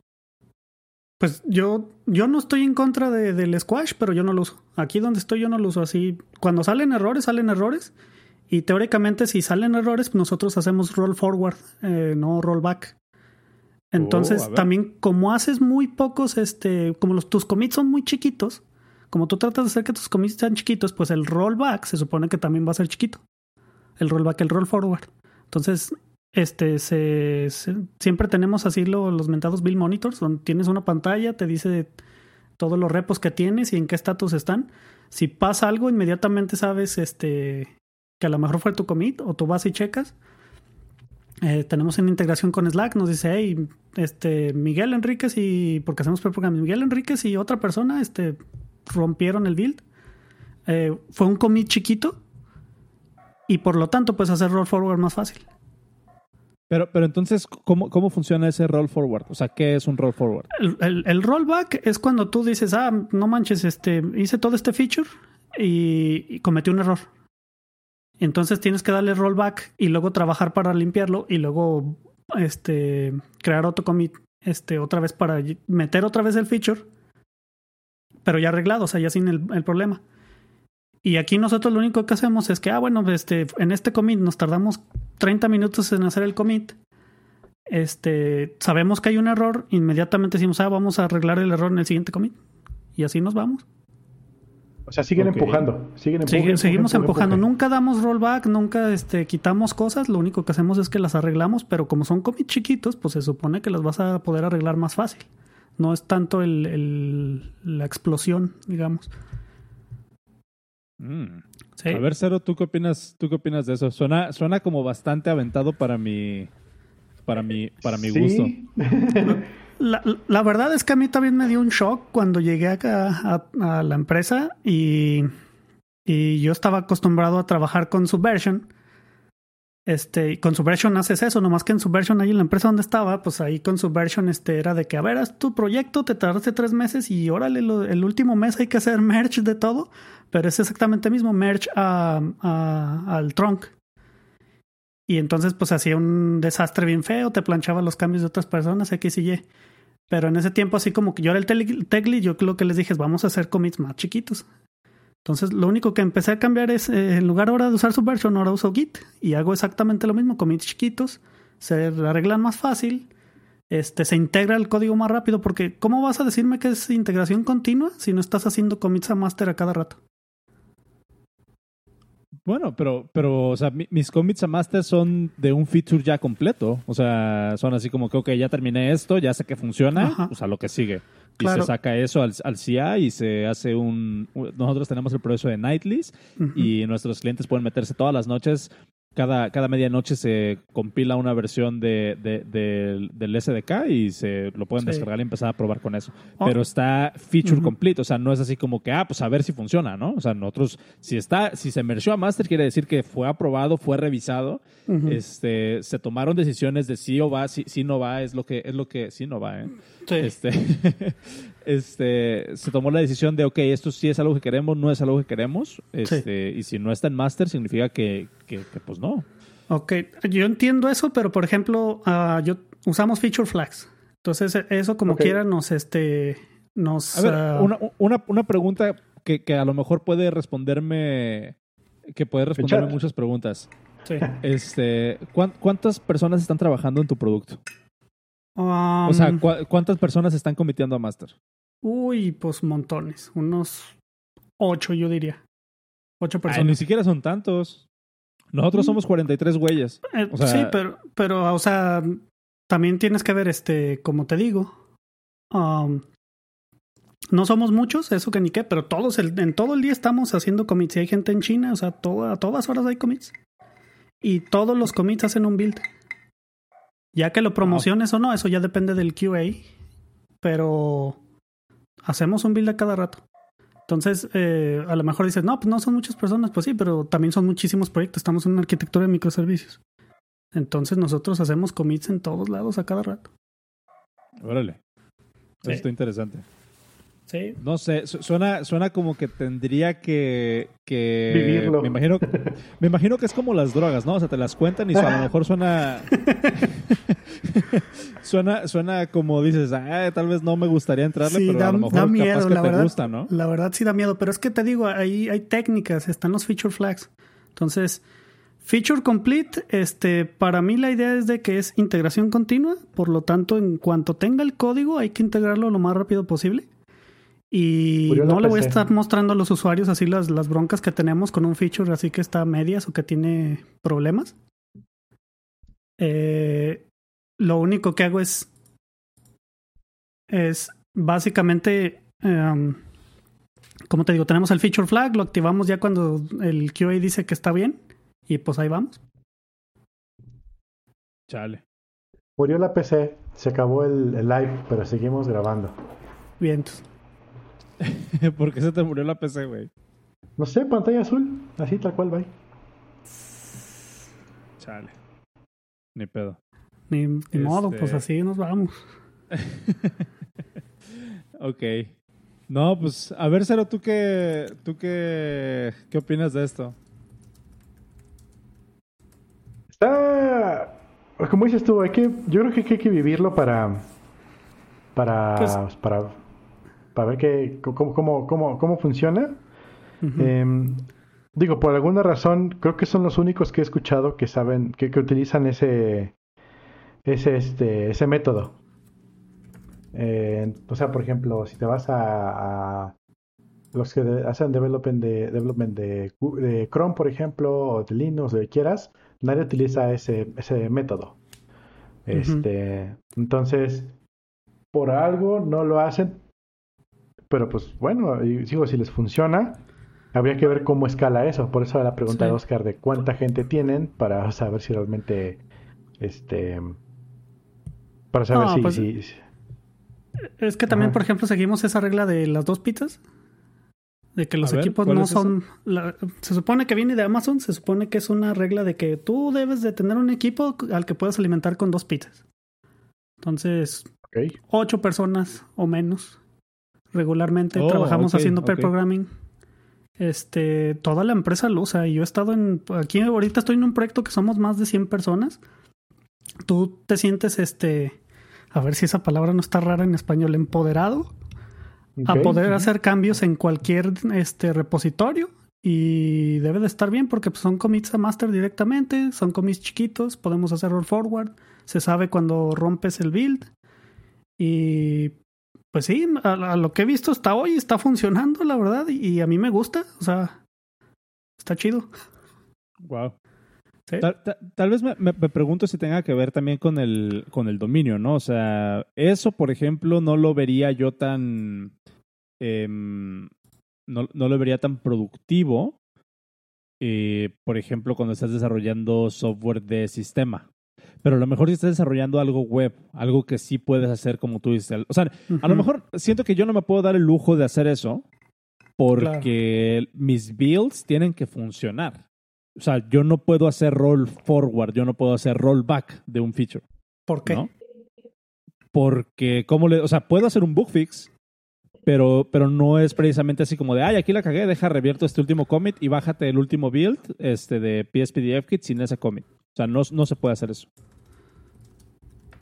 Pues yo, yo no estoy en contra de, del squash, pero yo no lo uso. Aquí donde estoy yo no lo uso así. Cuando salen errores, salen errores. Y teóricamente, si salen errores, nosotros hacemos roll forward, eh, no roll back. Entonces, oh, también como haces muy pocos, este, como los, tus commits son muy chiquitos, como tú tratas de hacer que tus commits sean chiquitos, pues el rollback se supone que también va a ser chiquito. El rollback, el roll forward. Entonces, este, se, siempre tenemos así los mentados bill monitors, donde tienes una pantalla, te dice todos los repos que tienes y en qué estatus están. Si pasa algo, inmediatamente sabes este, que a lo mejor fue tu commit o tú vas y checas. Eh, tenemos una integración con Slack, nos dice, hey, este, Miguel Enríquez y, porque hacemos pre-program, Miguel Enríquez y otra persona, este, rompieron el build. Eh, fue un commit chiquito y por lo tanto, pues hacer roll forward más fácil. Pero, pero entonces, ¿cómo, ¿cómo funciona ese roll forward? O sea, ¿qué es un roll forward? El, el, rollback es cuando tú dices, ah, no manches, este, hice todo este feature y, y cometí un error. Entonces tienes que darle rollback y luego trabajar para limpiarlo y luego este, crear otro commit este, otra vez para meter otra vez el feature, pero ya arreglado, o sea, ya sin el, el problema. Y aquí nosotros lo único que hacemos es que, ah, bueno, este, en este commit nos tardamos 30 minutos en hacer el commit. Este, sabemos que hay un error, inmediatamente decimos, ah, vamos a arreglar el error en el siguiente commit. Y así nos vamos. O sea, siguen empujando. Siguen empujando. seguimos empujando. Nunca damos rollback, nunca este, quitamos cosas. Lo único que hacemos es que las arreglamos, pero como son commits chiquitos, pues se supone que las vas a poder arreglar más fácil. No es tanto el, el la explosión, digamos. Mm. A ver, Cero, ¿tú qué opinas, tú qué opinas de eso? Suena, suena como bastante aventado para mi, para mi, para mi gusto. La, la, verdad es que a mí también me dio un shock cuando llegué acá a, la empresa y, y, yo estaba acostumbrado a trabajar con Subversion Este, con Subversion haces eso, nomás que en Subversion ahí en la empresa donde estaba, pues ahí con Subversion este, era de que, a ver, haz tu proyecto, te tardaste tres meses y órale, el último mes hay que hacer merge de todo, pero es exactamente mismo, merge al trunk. Y entonces pues hacía un desastre bien feo, te planchaba los cambios de otras personas, X y Y. Pero en ese tiempo así como que yo era el tech yo lo que les dije es vamos a hacer commits más chiquitos. Entonces, lo único que empecé a cambiar es, eh, en lugar ahora de usar Subversion, ahora uso Git y hago exactamente lo mismo, commits chiquitos, se arreglan más fácil, este, se integra el código más rápido, porque ¿cómo vas a decirme que es integración continua si no estás haciendo commits a master a cada rato? Bueno, pero, pero, o sea, mis commits a master son de un feature ya completo. O sea, son así como que, ok, ya terminé esto, ya sé que funciona, pues a lo que sigue. Y se saca eso al, al, CI y se hace un... Nosotros tenemos el proceso de Nightlies y nuestros clientes pueden meterse todas las noches cada, cada medianoche se compila una versión de, del SDK y se lo pueden descargar y empezar a probar con eso. Oh. Pero está feature complete, o sea, no es así como que, ah, pues a ver si funciona, ¿no? O sea, nosotros, si está, si se emergió a master, quiere decir que fue aprobado, fue revisado, este, se tomaron decisiones de sí o va, si, si no va, es lo que, es lo que, sí no va, ¿eh? Este, este, se tomó la decisión de, ok, esto sí es algo que queremos, no es algo que queremos, este, y si no está en master, significa que, que, pues no. Ok, yo entiendo eso, pero por ejemplo, uh, yo usamos feature flags. Entonces, eso como quiera nos, este, nos... A ver, ah, una, una, una, pregunta que, que, a lo mejor puede responderme, que puede responderme muchas preguntas. Sí. Este, ¿Cuántas personas están trabajando en tu producto? O sea, ¿cuántas personas están cometiendo a Master? Uy, pues montones. Unos ocho, yo diría. Ocho personas. ni siquiera son tantos. Nosotros mm. somos 43 güeyes. Eh, sí, pero, pero, o sea, también tienes que ver, este, como te digo, um, no somos muchos, eso que ni qué, pero todos, el, en todo el día estamos haciendo commits. Y hay gente en China, o sea, a todas horas hay commits. Y todos los commits hacen un build. Ya que lo promociones o no, eso ya depende del QA, pero hacemos un build a cada rato. Entonces, eh, a lo mejor dices, no, pues no son muchas personas, pues sí, pero también son muchísimos proyectos, estamos en una arquitectura de microservicios. Entonces nosotros hacemos commits en todos lados a cada rato. Órale. Esto está interesante. No sé, suena, suena como que tendría que, que vivirlo. Me imagino, me imagino que es como las drogas, ¿no? O sea, te las cuentan y a lo mejor suena suena suena como dices, ah, tal vez no me gustaría entrarle, pero a lo mejor miedo, la verdad, gusta, ¿no? La verdad sí da miedo, pero es que te digo, ahí hay técnicas, están los feature flags. Entonces, Feature complete, este, para mí la idea es de que es integración continua, por lo tanto, en cuanto tenga el código hay que integrarlo lo más rápido posible. Y no le voy a estar mostrando a los usuarios así las, las broncas que tenemos con un feature así que está a medias o que tiene problemas. Eh, lo único que hago es, es básicamente, em, como te digo, tenemos el feature flag, lo activamos ya cuando el QA dice que está bien y pues ahí vamos. Chale. Murió la PC, se acabó el, el live, pero seguimos grabando. Bien. Entonces. ¿Por qué se te murió la PC, güey? No sé, pantalla azul. Así tal cual, bye. Chale. Ni pedo. Ni, modo, pues este así nos vamos. ok. No, pues, a ver, Cero, ¿tú qué, tú qué, qué opinas de esto? Está, como dices tú, hay que, yo creo que hay que vivirlo para, para, pues para para ver qué, cómo, cómo, cómo, cómo funciona. Em, digo, por alguna razón, creo que son los únicos que he escuchado que saben, que, que utilizan ese, ese, este, ese método. Eh, o sea, por ejemplo, si te vas a, los que hacen development de, development de, de, Chrome, por ejemplo, o de Linux, de quieras, nadie utiliza ese, ese método. Este, entonces, por algo no lo hacen, pero pues bueno, digo, si les funciona, habría que ver cómo escala eso. Por eso la pregunta de Oscar de cuánta gente tienen para saber si realmente, este, para saber pues, si, Es que también, por ejemplo, seguimos esa regla de las dos pizzas. De que los A equipos ¿cuál no es son... la- se supone que viene de Amazon, se supone que es una regla de que tú debes de tener un equipo al que puedas alimentar con dos pizzas. Entonces, ocho personas o menos. Regularmente Oh, trabajamos haciendo pair programming. Este, toda la empresa lo usa. Y yo he estado en. Aquí ahorita estoy en un proyecto que somos más de 100 personas. Tú te sientes este. A ver si esa palabra no está rara en español. Empoderado a poder hacer cambios en cualquier este repositorio y debe de estar bien porque pues, son commits a master directamente, son commits chiquitos, podemos hacer roll forward, se sabe cuando rompes el build y pues sí, a, a lo que he visto hasta hoy está funcionando la verdad y, y a mí me gusta, o sea, está chido. Wow. Sí. Tal, tal- tal vez me, me- me pregunto si tenga que ver también con el, con el dominio, ¿no? O sea, eso, por ejemplo, no lo vería yo tan. em, no, no lo vería tan productivo. eh, por ejemplo, cuando estás desarrollando software de sistema. Pero a lo mejor si estás desarrollando algo web, algo que sí puedes hacer como tú dices. O sea, a lo mejor siento que yo no me puedo dar el lujo de hacer eso porque mis builds tienen que funcionar. O sea, yo no puedo hacer roll forward, yo no puedo hacer rollback de un feature, ¿Por qué? ¿no? Porque, ¿cómo le...? O sea, puedo hacer un bug fix, pero, pero no es precisamente así como de, ay, aquí la cagué, deja revierto este último commit y bájate el último build este, de PSPDF kit sin ese commit. O sea, no, no se puede hacer eso.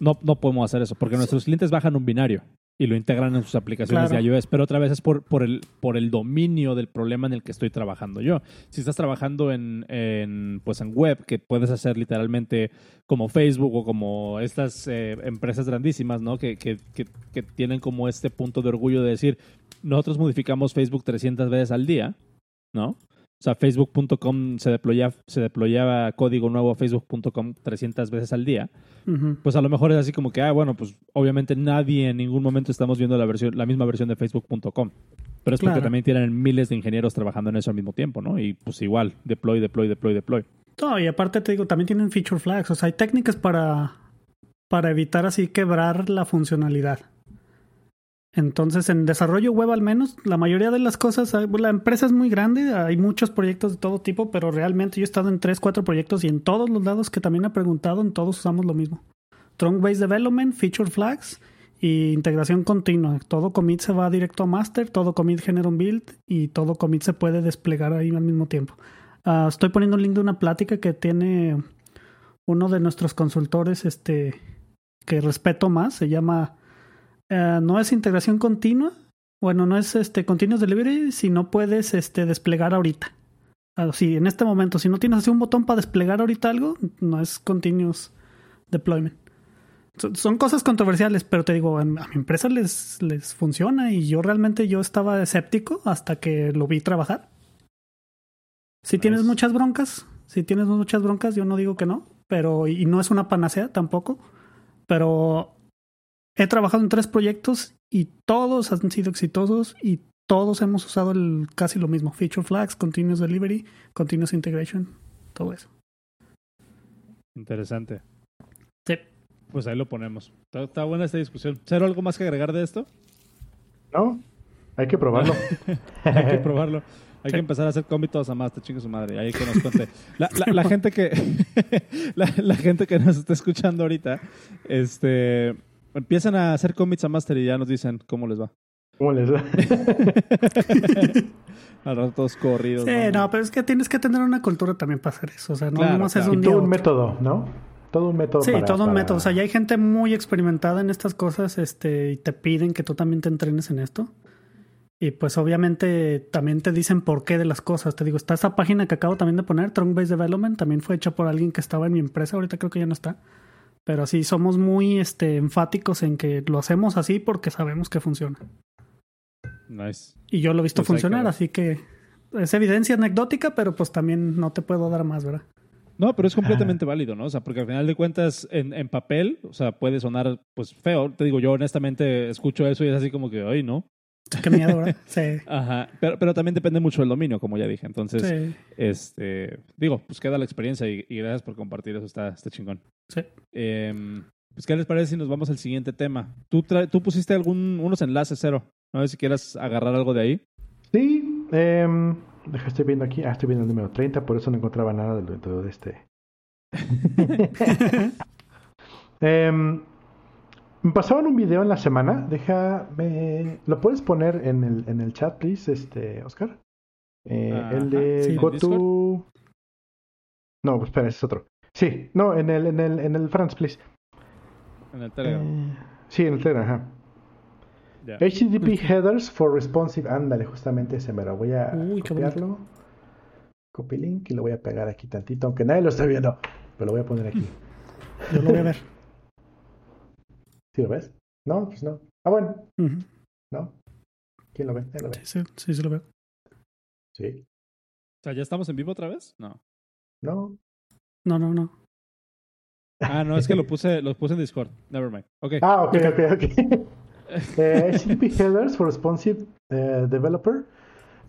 No, no podemos hacer eso, porque nuestros clientes bajan un binario y lo integran en sus aplicaciones Claro. de iOS, pero otra vez es por, por, el, por el dominio del problema en el que estoy trabajando yo. Si estás trabajando en, en, pues en web, que puedes hacer literalmente como Facebook o como estas eh, empresas grandísimas, ¿no? Que, que, que, que tienen como este punto de orgullo de decir, nosotros modificamos Facebook 300 veces al día, ¿no? O sea, facebook.com se deployaba, se deployaba código nuevo a facebook.com 300 veces al día pues a lo mejor es así como que, ah, bueno, pues obviamente nadie en ningún momento estamos viendo la versión, la misma versión de Facebook.com. Pero es porque Claro. también tienen miles de ingenieros trabajando en eso al mismo tiempo, ¿no? Y pues igual, deploy, deploy, deploy, deploy. No, y aparte te digo, también tienen feature flags. O sea, hay técnicas para, para evitar así quebrar la funcionalidad. Entonces, en desarrollo web al menos, la mayoría de las cosas, la empresa es muy grande, hay muchos proyectos de todo tipo, pero realmente yo he estado en tres, cuatro proyectos y en todos los lados que también he preguntado, en todos usamos lo mismo. Trunk-based development, feature flags y integración continua. Todo commit se va directo a master, todo commit genera un build y todo commit se puede desplegar ahí al mismo tiempo. Ah, estoy poniendo un link de una plática que tiene uno de nuestros consultores, este, que respeto más, se llama eh, no es integración continua, bueno, no es este continuous delivery si no puedes este desplegar ahorita. Así, en este momento, si no tienes así un botón para desplegar ahorita algo, no es continuous deployment. So- Son cosas controversiales, pero te digo, a mi empresa les, les funciona y yo realmente yo estaba escéptico hasta que lo vi trabajar. Si tienes muchas broncas, si tienes muchas broncas, yo no digo que no, pero y no es una panacea tampoco, pero he trabajado en tres proyectos y todos han sido exitosos y todos hemos usado el, casi lo mismo, feature flags, continuous delivery, continuous integration, todo eso. Interesante. Sí. Pues ahí lo ponemos. Está, está buena esta discusión. ¿Cero algo más que agregar de esto? ¿No? Hay que probarlo. Hay que probarlo. Hay que empezar a hacer cómitos a más, te chingue su madre. Ahí que nos cuente. La, la- la gente que la, la gente que nos está escuchando ahorita, este empiezan a hacer cómics a master y ya nos dicen cómo les va. ¿Cómo les va? Al rato todos corridos. Sí, no, pero es que tienes que tener una cultura también para hacer eso. O sea, no Claro, nomás es claro. un y día. todo un método, ¿no? Todo un método. Sí, para- todo un para- método. O sea, ya hay gente muy experimentada en estas cosas, este, y te piden que tú también te entrenes en esto. Y pues obviamente también te dicen por qué de las cosas. Te digo, está esa página que acabo también de poner, Trunk Based Development, también fue hecha por alguien que estaba en mi empresa, ahorita creo que ya no está. Pero sí, somos muy este, enfáticos en que lo hacemos así porque sabemos que funciona. Nice. Y yo lo he visto Pues que funcionar, así que es evidencia anecdótica, pero pues también no te puedo dar más, ¿verdad? No, pero es completamente válido, ¿no? O sea, porque al final de cuentas, en, en papel, o sea, puede sonar pues feo. Te digo, yo honestamente escucho eso y es así como que, ay, no. Qué miedo, ¿verdad? Sí. Ajá. Pero, pero también depende mucho del dominio, como ya dije. Entonces, Sí. este, digo, pues queda la experiencia y, y gracias por compartir eso, está, está chingón. Sí. Em, pues, ¿qué les parece si nos vamos al siguiente tema? Tú, tú pusiste algún, unos enlaces cero. No sé si quieras agarrar algo de ahí. Sí, Eh, deja, estoy viendo aquí. Ah, estoy viendo el número 30, por eso no encontraba nada de, de, de este. eh, me pasaban un video en la semana. Déjame. ¿Lo puedes poner en el, en el chat, please, este, Oscar? Eh, el de sí, Go ¿en to. No, pues, espera, ese es otro. Sí, no, en el, en el, en el France, please. En el Telegram. Eh, sí, en el Telegram, ajá. HTTP headers for responsive. Ándale, justamente ese me lo voy a Uy, copiarlo. Copy link y lo voy a pegar aquí tantito, aunque nadie lo esté viendo. Pero lo voy a poner aquí. Yo lo voy a ver. ¿Sí lo ves? No, pues no. Ah, bueno. ¿no? ¿Quién lo ve? Nadie lo ve. Sí, sí, sí, sí lo veo. Sí. O sea, ¿ya estamos en vivo otra vez? No. No. No, no, no. Ah, no, es que lo puse, lo puse en Discord. Never mind. Ok. Ah, ok, ok, ok. Eh, HTTP headers for responsive eh, developer.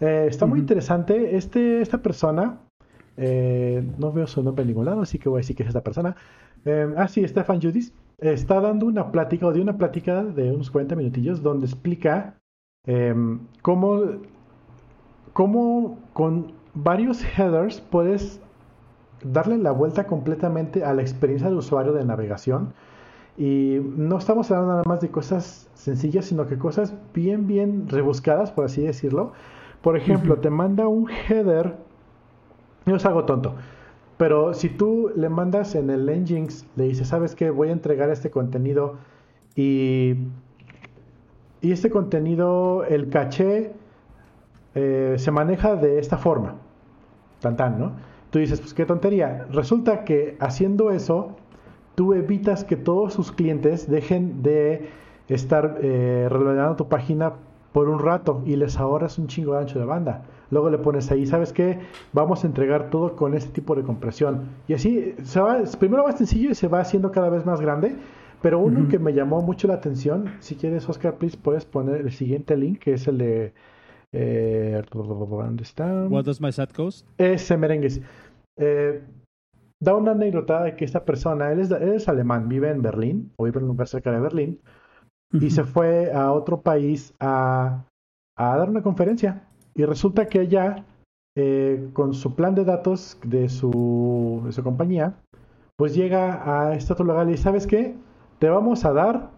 Eh, está muy interesante. Este, esta persona, eh, no veo su nombre en ningún lado, así que voy a decir que es esta persona. Eh, ah, sí, Stefan Judis. Está dando una plática, o de una plática de unos 40 minutillos, donde explica eh, cómo, cómo con varios headers puedes darle la vuelta completamente a la experiencia de usuario de navegación. Y no estamos hablando nada más de cosas sencillas, sino que cosas bien, bien rebuscadas, por así decirlo. Por ejemplo, te manda un header, no es algo tonto, pero si tú le mandas en el Nginx, le dices, ¿sabes qué? Voy a entregar este contenido y, y este contenido, el caché, eh, se maneja de esta forma. Tan tan, ¿no? Tú dices, pues qué tontería. Resulta que haciendo eso, tú evitas que todos sus clientes dejen de estar eh, tu página por un rato y les ahorras un chingo de ancho de banda. Luego le pones ahí, ¿sabes qué? Vamos a entregar todo con este tipo de compresión. Y así, se va, primero va sencillo y se va haciendo cada vez más grande. Pero uno que me llamó mucho la atención, si quieres, Oscar, please, puedes poner el siguiente link, que es el de... Eh, ¿Dónde está? What does my sat cost? Ese merengues. Eh, da una anécdota de que esta persona, él es, él es alemán, vive en Berlín, o vive en un lugar cerca de Berlín, y se fue a otro país a, a dar una conferencia. Y resulta que allá, eh, con su plan de datos de su, de su compañía, pues llega a este otro lugar y dice, ¿sabes qué? Te vamos a dar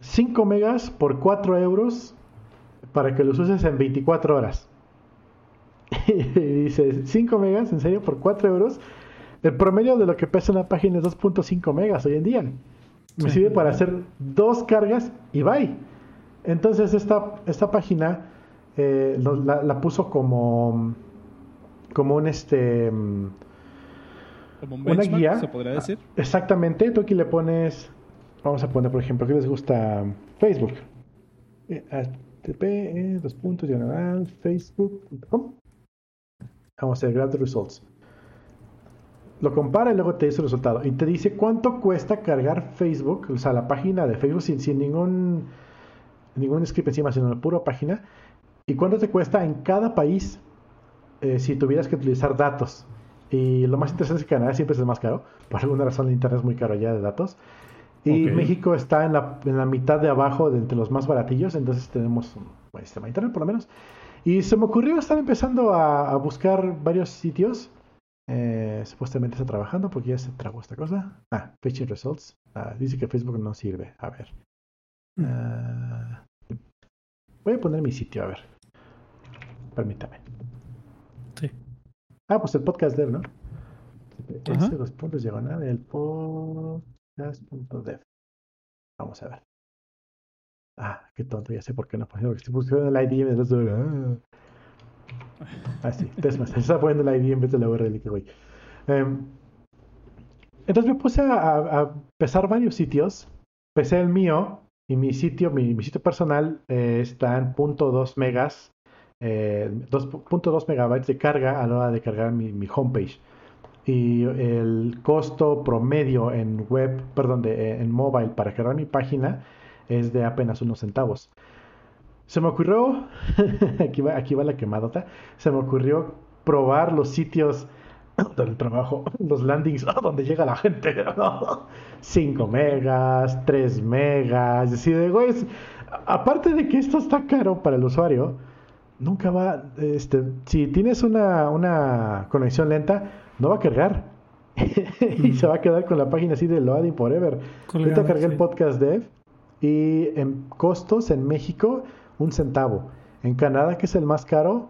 5 megas por 4 euros para que los uses en 24 horas. Y dice, 5 megas, en serio, por 4 euros. El promedio de lo que pesa una página es 2.5 megas hoy en día. Me Sí. sirve para hacer dos cargas y bye. Entonces esta, esta página eh, lo- la, la puso como, como un este... Como un Una guía. se podría decir. Exactamente, tú aquí le pones, vamos a poner por ejemplo, ¿qué les gusta? Facebook. Eh, HTTP, eh, dos puntos, diagonal, facebook.com. Vamos a hacer grab the results. Lo compara y luego te dice el resultado. Y te dice cuánto cuesta cargar Facebook, o sea, la página de Facebook sin, sin ningún, ningún script encima, sino la pura página. Y cuánto te cuesta en cada país eh, si tuvieras que utilizar datos. Y lo más interesante es que Canadá siempre es el más caro. Por alguna razón el internet es muy caro ya de datos. Y. México está en la, en la mitad de abajo de entre los más baratillos. Entonces tenemos un buen sistema de internet por lo menos. Y se me ocurrió estar empezando a, a buscar varios sitios. Eh, supuestamente está trabajando porque ya se trabó esta cosa. Ah, Fetching Results. Ah, dice que Facebook no sirve. A ver. Mm. Ah, voy a poner mi sitio, a ver. Permítame. Sí. Ah, pues el podcast dev, ¿no? Ese, dos puntos diagonal, el podcast.dev. Vamos a ver. Ah, qué tonto, ya sé por qué no pusieron. Porque estoy buscando el ID en vez de. Ah, ah sí, Desmas, se está poniendo el ID en vez de la URL, que güey. Em, entonces me puse a, pesar varios sitios. Pesé el mío y mi sitio, mi, mi sitio personal eh, está en .2 megas, eh, 2.2 megabytes de carga a la hora de cargar mi, homepage. Y el costo promedio en web, perdón, de, en mobile para cargar mi página es de apenas unos centavos. Se me ocurrió, aquí va, la quemadota, se me ocurrió probar los sitios del trabajo, los landings donde llega la gente. 5 megas, 3 megas, es decir, güey, aparte de que esto está caro para el usuario, nunca va, este, si tienes una, una conexión lenta, no va a cargar. y se va a quedar con la página así de Loading Forever. Ahorita cargué el podcast dev y en costos en México, un centavo. En Canadá, que es el más caro,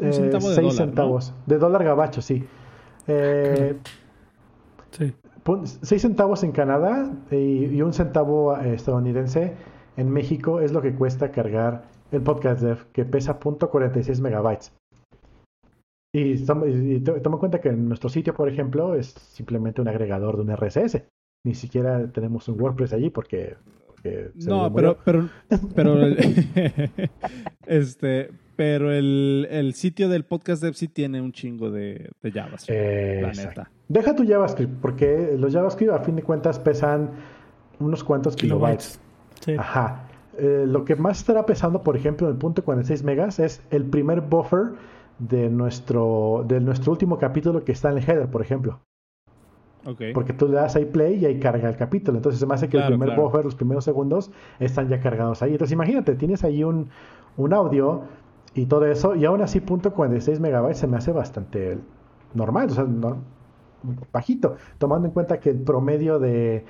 eh, seis centavos. De dólar gabacho, sí. Eh, sí. Seis centavos en Canadá y, un centavo eh, estadounidense en México es lo que cuesta cargar el podcast dev, que pesa .46 megabytes. Y, toma en cuenta que nuestro sitio, por ejemplo, es simplemente un agregador de un RSS. Ni siquiera tenemos un WordPress allí porque... no, pero, pero, pero, el, este, pero el, sitio del podcast dev sí tiene un chingo de, de JavaScript, la neta. Deja tu JavaScript, porque los JavaScript a fin de cuentas pesan unos cuantos kilobytes. Ajá. Eh, lo que más estará pesando, por ejemplo, en el punto 46 megas es el primer buffer de nuestro, de nuestro último capítulo que está en el header, por ejemplo. Okay. Porque tú le das ahí play y ahí carga el capítulo. Entonces se me hace que el primer buffer, los primeros segundos, están ya cargados ahí. Entonces imagínate, tienes ahí un, un audio y todo eso, y aún así punto 46 megabytes se me hace bastante normal, o sea, bajito, tomando en cuenta que el promedio de,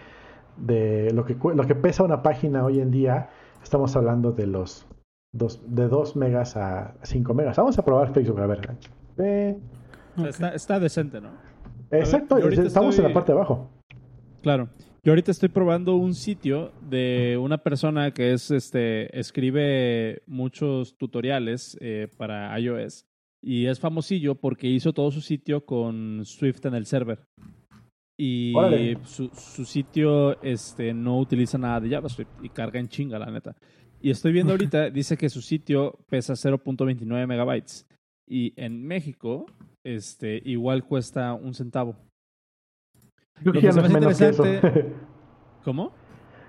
de lo, que, lo que pesa una página hoy en día, estamos hablando de los dos, de 2 megas a 5 megas. Vamos a probar Facebook, a ver. está, decente, ¿no? Exacto, estamos en la parte de abajo. Claro. Yo ahorita estoy probando un sitio de una persona que es este escribe muchos tutoriales eh, para iOS y es famosillo porque hizo todo su sitio con Swift en el server. Y su, su, sitio este, no utiliza nada de JavaScript y carga en chinga, la neta. Y estoy viendo ahorita, dice que su sitio pesa 0.29 megabytes. Y en México, este, igual cuesta un centavo. Creo que, ya no es menos que eso. ¿Cómo?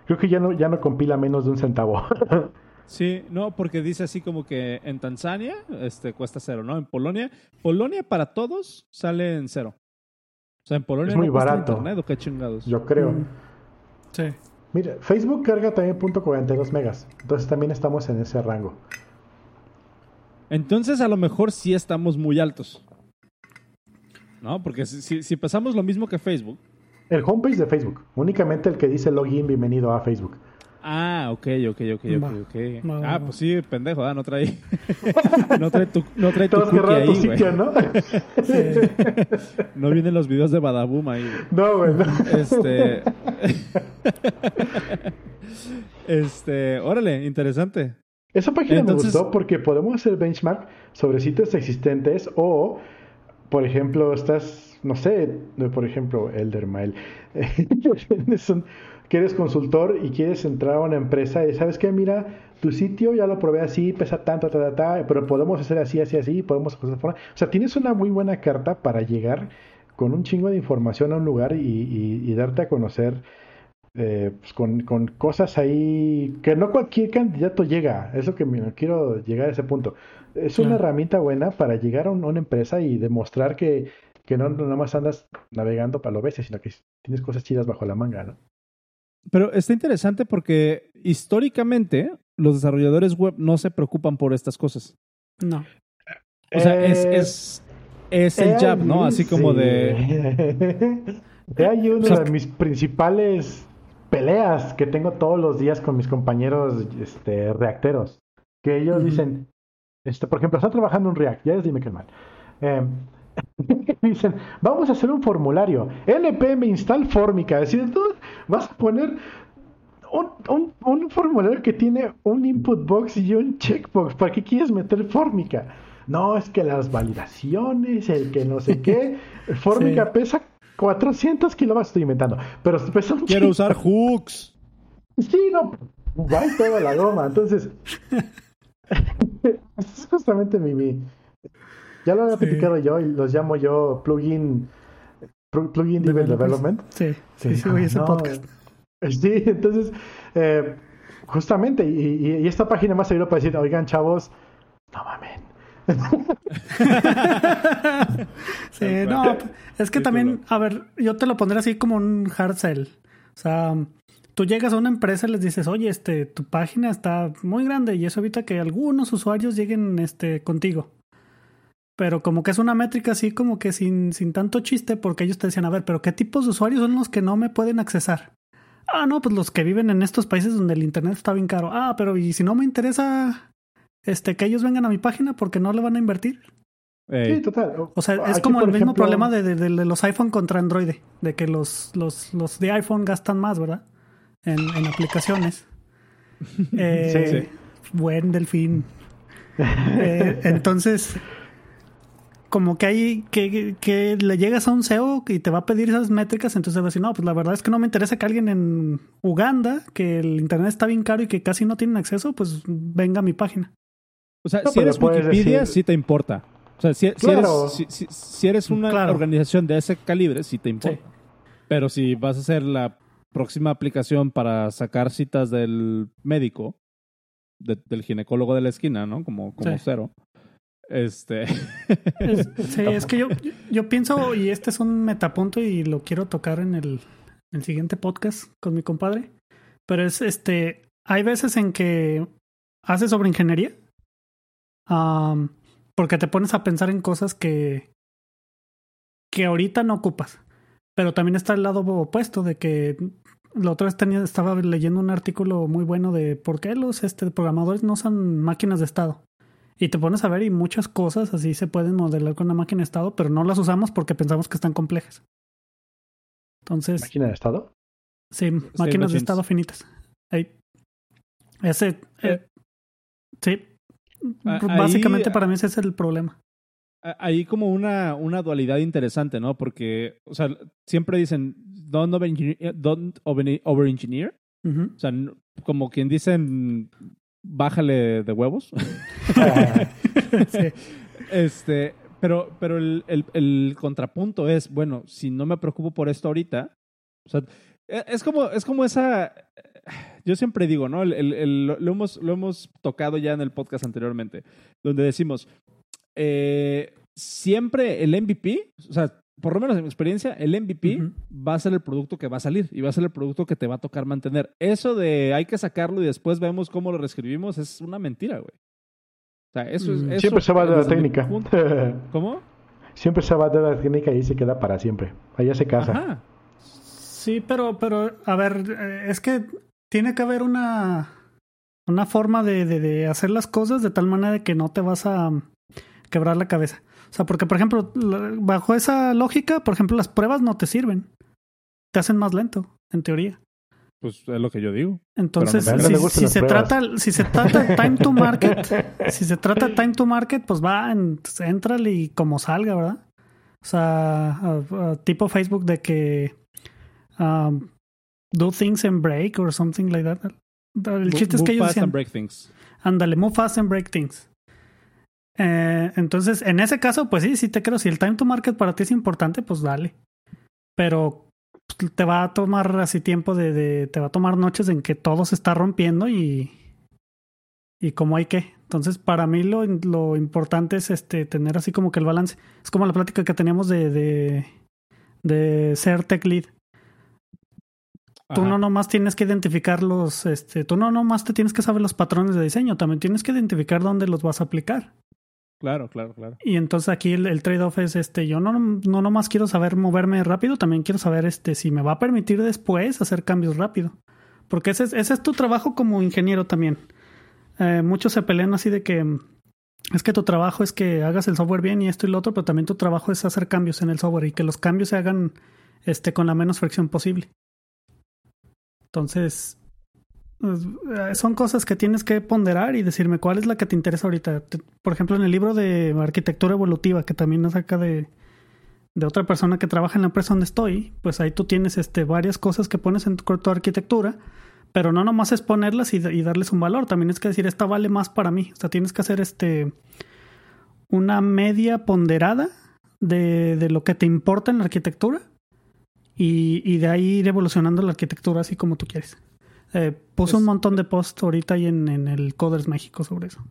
Creo que ya no, ya no compila menos de un centavo. Sí, no, porque dice así como que en Tanzania este, cuesta cero, ¿no? En Polonia, Polonia para todos sale en cero. O sea, en Polonia es muy barato. Internet, qué chingados? Yo creo. Mm. Sí. Mira, Facebook carga también .42 megas. Entonces también estamos en ese rango. Entonces a lo mejor sí estamos muy altos. ¿No? Porque si, si pasamos lo mismo que Facebook. El homepage de Facebook. Únicamente el que dice login, bienvenido a Facebook. Ah, ok, ok, ok, ok, ok. ah, pues sí, pendejo, ¿ah? no trae. no trae tu, no trae tu cookie ahí, güey. ¿no? no vienen los videos de Badaboom ahí. No, güey. Este. este, órale, interesante. Esa página me gustó porque podemos hacer benchmark sobre sitios existentes o, por ejemplo, estás, no sé, por ejemplo, Eldermail. que eres consultor y quieres entrar a una empresa y sabes que mira, tu sitio ya lo probé así, pesa tanto, ta, ta, ta, pero podemos hacer así, así, así, podemos hacer de forma. O sea, tienes una muy buena carta para llegar con un chingo de información a un lugar y, darte a conocer eh, pues con, con, cosas ahí que no cualquier candidato llega. Es lo que me, quiero llegar a ese punto. Es una herramienta buena para llegar a, una empresa y demostrar que, que no nada más andas navegando para lo bestia, sino que tienes cosas chidas bajo la manga, ¿no? Pero está interesante porque históricamente los desarrolladores web no se preocupan por estas cosas. No. O sea, es, es, es el jab, ¿no? Así como de... Hay una de mis principales peleas que tengo todos los días con mis compañeros este, reacteros. Que ellos dicen, este, por ejemplo, están trabajando en React, ya les dime que mal. Eh, dicen, vamos a hacer un formulario. npm install formica. Es decir, tú vas a poner un, un, formulario que tiene un input box y un checkbox. ¿Para qué quieres meter formica? No, es que las validaciones, el que no sé qué. Formica pesa 400 kilovatios, estoy inventando. Pero pesa un Quiero usar hooks. Sí, no, va toda la goma. Entonces, es justamente mi, mi, ya lo había platicado yo y los llamo yo plugin plugin development. Sí, sí, sí, ese podcast. Sí, entonces, eh, justamente, y, esta página más sirvió para decir, oigan, chavos, no mamen. sí, no, es que también, a ver, yo te lo pondré así como un hard sell. O sea, tú llegas a una empresa y les dices, oye, este, tu página está muy grande y eso evita que algunos usuarios lleguen este, contigo. Pero como que es una métrica así como que sin, sin tanto chiste, porque ellos te decían, a ver, pero ¿qué tipos de usuarios son los que no me pueden accesar? Ah, no, pues los que viven en estos países donde el internet está bien caro. Ah, pero ¿y si no me interesa este que ellos vengan a mi página porque no le van a invertir? Sí, total. O sea, es como el mismo problema de, de, de, los iPhone contra Android, de que los, los, los de iPhone gastan más, ¿verdad? En, en aplicaciones. Eh, sí, sí. Buen delfín. eh, entonces, como que hay que, que le llegas a un SEO y te va a pedir esas métricas, entonces va a decir, no, pues la verdad es que no me interesa que alguien en Uganda, que el internet está bien caro y que casi no tienen acceso, pues venga a mi página. O sea, no, si eres Wikipedia, decir... sí te importa. O sea, si, claro. si eres, si, si, eres una claro. organización de ese calibre, sí te importa. Sí. Pero si vas a ser la próxima aplicación para sacar citas del médico, de, del ginecólogo de la esquina, ¿no? Como, como sí. cero. Este. es, sí, es que yo, yo pienso, y este es un metapunto y lo quiero tocar en el, el siguiente podcast con mi compadre. Pero es este. Hay veces en que haces sobre ingeniería. Um, porque te pones a pensar en cosas que. que ahorita no ocupas. Pero también está el lado opuesto de que la otra vez tenía, estaba leyendo un artículo muy bueno de por qué los este, programadores no son máquinas de estado. Y te pones a ver y muchas cosas así se pueden modelar con una máquina de estado, pero no las usamos porque pensamos que están complejas. Entonces. ¿Máquina de estado? Sí, máquinas de estado finitas. Ahí. Ese. Eh, sí. Ahí, Básicamente para mí ese es el problema. Hay como una, una dualidad interesante, ¿no? Porque, o sea, siempre dicen, don't over-engineer. Don't over -engineer. Uh -huh. O sea, como quien dicen, bájale de huevos. sí. Este, pero, pero el, el, el, contrapunto es, bueno, si no me preocupo por esto ahorita, o sea, es como, es como esa. Yo siempre digo, ¿no? El, el, lo, hemos, lo hemos tocado ya en el podcast anteriormente, donde decimos, eh, siempre el MVP, o sea, por lo menos en mi experiencia, el MVP uh -huh. va a ser el producto que va a salir y va a ser el producto que te va a tocar mantener. Eso de hay que sacarlo y después vemos cómo lo reescribimos es una mentira, güey. O sea, eso es. Eso siempre se va de la técnica. ¿Cómo? Siempre se va de la técnica y se queda para siempre. Allá se casa. Ajá. Sí, pero, pero, a ver, es que tiene que haber una, una forma de, de, de hacer las cosas de tal manera que no te vas a quebrar la cabeza. O sea, porque, por ejemplo, bajo esa lógica, por ejemplo, las pruebas no te sirven. Te hacen más lento, en teoría. Pues es lo que yo digo. Entonces, si, si se trata, si se trata time to market, si se trata time to market, pues va, en, entra y como salga, ¿verdad? O sea, uh, uh, tipo Facebook de que um, do things and break or something like that. El chiste move es que ellos fast decían, and break things. ándale, move fast and break things. Eh, entonces, en ese caso, pues sí, sí te creo. Si el time to market para ti es importante, pues dale. Pero pues, te va a tomar así tiempo de, de, te va a tomar noches en que todo se está rompiendo y y como hay que. Entonces, para mí lo, lo importante es este tener así como que el balance. Es como la plática que teníamos de, de, de ser tech lead. Tú no nomás tienes que identificar los, este, tú no nomás te tienes que saber los patrones de diseño, también tienes que identificar dónde los vas a aplicar. Claro, claro, claro. Y entonces aquí el, trade-off es este, yo no, no nomás quiero saber moverme rápido, también quiero saber este si me va a permitir después hacer cambios rápido. Porque ese es, ese es tu trabajo como ingeniero también. Eh, muchos se pelean así de que es que tu trabajo es que hagas el software bien y esto y lo otro, pero también tu trabajo es hacer cambios en el software y que los cambios se hagan este, con la menos fricción posible. Entonces, son cosas que tienes que ponderar y decirme cuál es la que te interesa ahorita. Por ejemplo, en el libro de arquitectura evolutiva, que también nos saca de, de otra persona que trabaja en la empresa donde estoy, pues ahí tú tienes este, varias cosas que pones en tu, tu arquitectura, pero no nomás es ponerlas y, y, darles un valor, también es que decir, esta vale más para mí. O sea, tienes que hacer este una media ponderada de, de lo que te importa en la arquitectura y, y de ahí ir evolucionando la arquitectura así como tú quieres. Eh, puse un montón de posts ahorita ahí en, en, el Coders México sobre eso.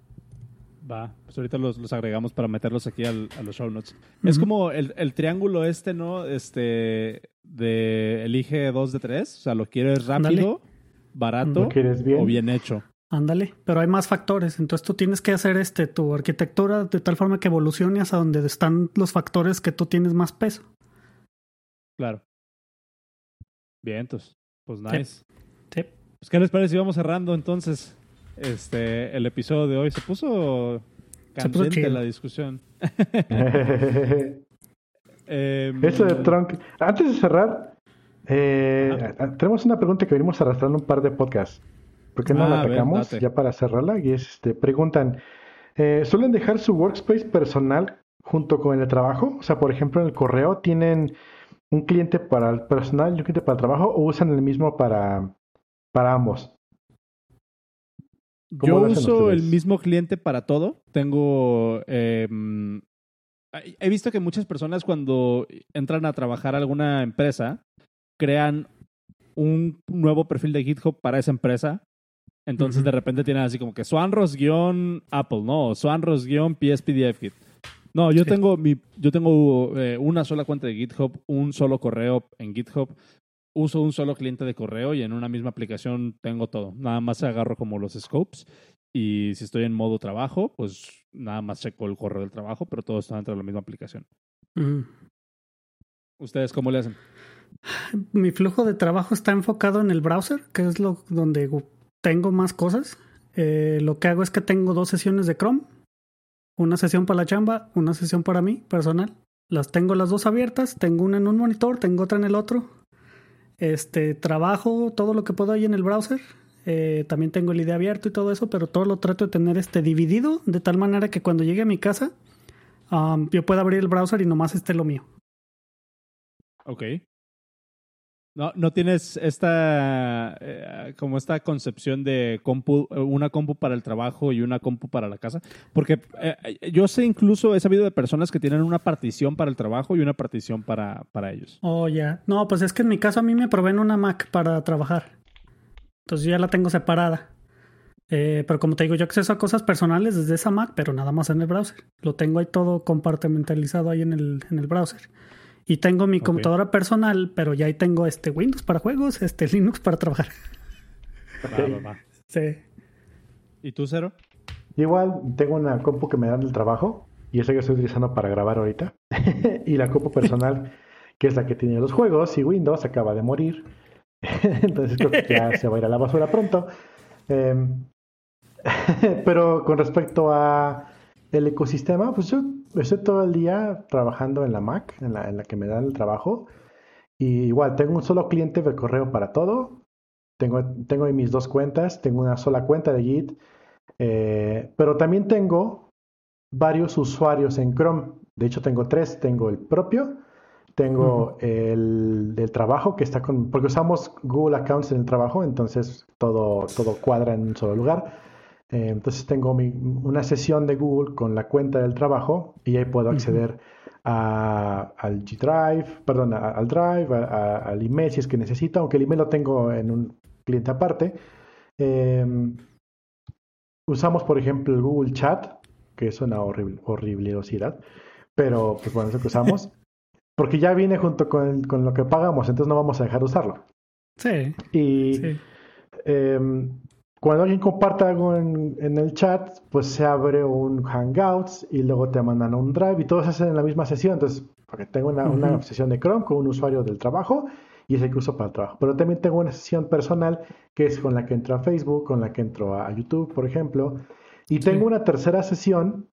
Va, pues ahorita los, los agregamos para meterlos aquí al, a los show notes. Uh -huh. Es como el, el, triángulo este, ¿no? Este, de elige dos de tres, o sea, lo quieres rápido, barato o bien hecho. Ándale, pero hay más factores. Entonces tú tienes que hacer este tu arquitectura de tal forma que evolucione hasta donde están los factores que tú tienes más peso. Claro. Bien, entonces, pues nice. Sí. Pues, ¿qué les parece si vamos cerrando entonces este el episodio de hoy? Se puso candente la discusión. Em, Eso de Trunk. Antes de cerrar, eh, tenemos una pregunta que venimos arrastrando un par de podcasts. ¿Por qué no la ah, atacamos ya para cerrarla? Y es, este, preguntan, eh, ¿suelen dejar su workspace personal junto con el trabajo? O sea, por ejemplo, en el correo tienen un cliente para el personal y un cliente para el trabajo o usan el mismo para, para ambos? Yo uso el mismo cliente para todo. Tengo... Em, he visto que muchas personas cuando entran a trabajar a alguna empresa crean un nuevo perfil de GitHub para esa empresa entonces de repente tienen así como que Swanros-Apple, no, Swanros-PSPDFKit. No, yo tengo mi, yo tengo eh, una sola cuenta de GitHub, un solo correo en GitHub, uso un solo cliente de correo y en una misma aplicación tengo todo. Nada más agarro como los scopes y si estoy en modo trabajo, pues nada más checo el correo del trabajo, pero todo está dentro de la misma aplicación. ¿Ustedes cómo le hacen? Mi flujo de trabajo está enfocado en el browser, que es lo donde tengo más cosas. Eh, lo que hago es que tengo dos sesiones de Chrome. Una sesión para la chamba, una sesión para mí, personal. Las tengo las dos abiertas. Tengo una en un monitor, tengo otra en el otro. Este, trabajo todo lo que puedo ahí en el browser. Eh, también tengo el IDE abierto y todo eso, pero todo lo trato de tener este dividido de tal manera que cuando llegue a mi casa um, yo pueda abrir el browser y nomás esté lo mío. Ok. No, no tienes esta eh, como esta concepción de compu, una compu para el trabajo y una compu para la casa, porque eh, yo sé incluso he sabido de personas que tienen una partición para el trabajo y una partición para, para ellos. Oh, ya. No, pues es que en mi caso a mí me proveen una Mac para trabajar. Entonces yo ya la tengo separada. Eh, pero como te digo, yo acceso a cosas personales desde esa Mac, pero nada más en el browser. Lo tengo ahí todo compartimentalizado ahí en el, en el browser. Y tengo mi computadora personal, pero ya ahí tengo este Windows para juegos, este Linux para trabajar. Sí. ¿Y tú, Cero? Igual tengo una compu que me dan el trabajo y esa que estoy utilizando para grabar ahorita. y la compu personal, que es la que tiene los juegos y Windows, acaba de morir. Entonces creo que ya se va a ir a la basura pronto. Em, pero con respecto a el ecosistema, pues yo estoy todo el día trabajando en la Mac, en la, en la que me dan el trabajo. Y igual, tengo un solo cliente de correo para todo. Tengo, tengo mis dos cuentas, tengo una sola cuenta de Git. Eh, pero también tengo varios usuarios en Chrome. De hecho, tengo tres. Tengo el propio, tengo el del trabajo que está con... Porque usamos Google Accounts en el trabajo, entonces todo, todo cuadra en un solo lugar. Eh, entonces tengo una sesión de Google con la cuenta del trabajo y ahí puedo acceder al G Drive, perdón, al Drive, al email si es que necesito, aunque el email lo tengo en un cliente aparte. Em, usamos, por ejemplo, el Google Chat, que es una horrible, horribilidad, pero pues bueno, es lo que usamos. Porque ya viene junto con, con, lo que pagamos, entonces no vamos a dejar de usarlo. Sí. Y sí. Em, cuando alguien comparte algo en, el chat, pues se abre un Hangouts y luego te mandan a un Drive y todos se hacen en la misma sesión. Entonces, porque tengo una, sesión de Chrome con un usuario del trabajo y ese que uso para el trabajo. Pero también tengo una sesión personal que es con la que entro a Facebook, con la que entro a YouTube, por ejemplo. Y tengo una tercera sesión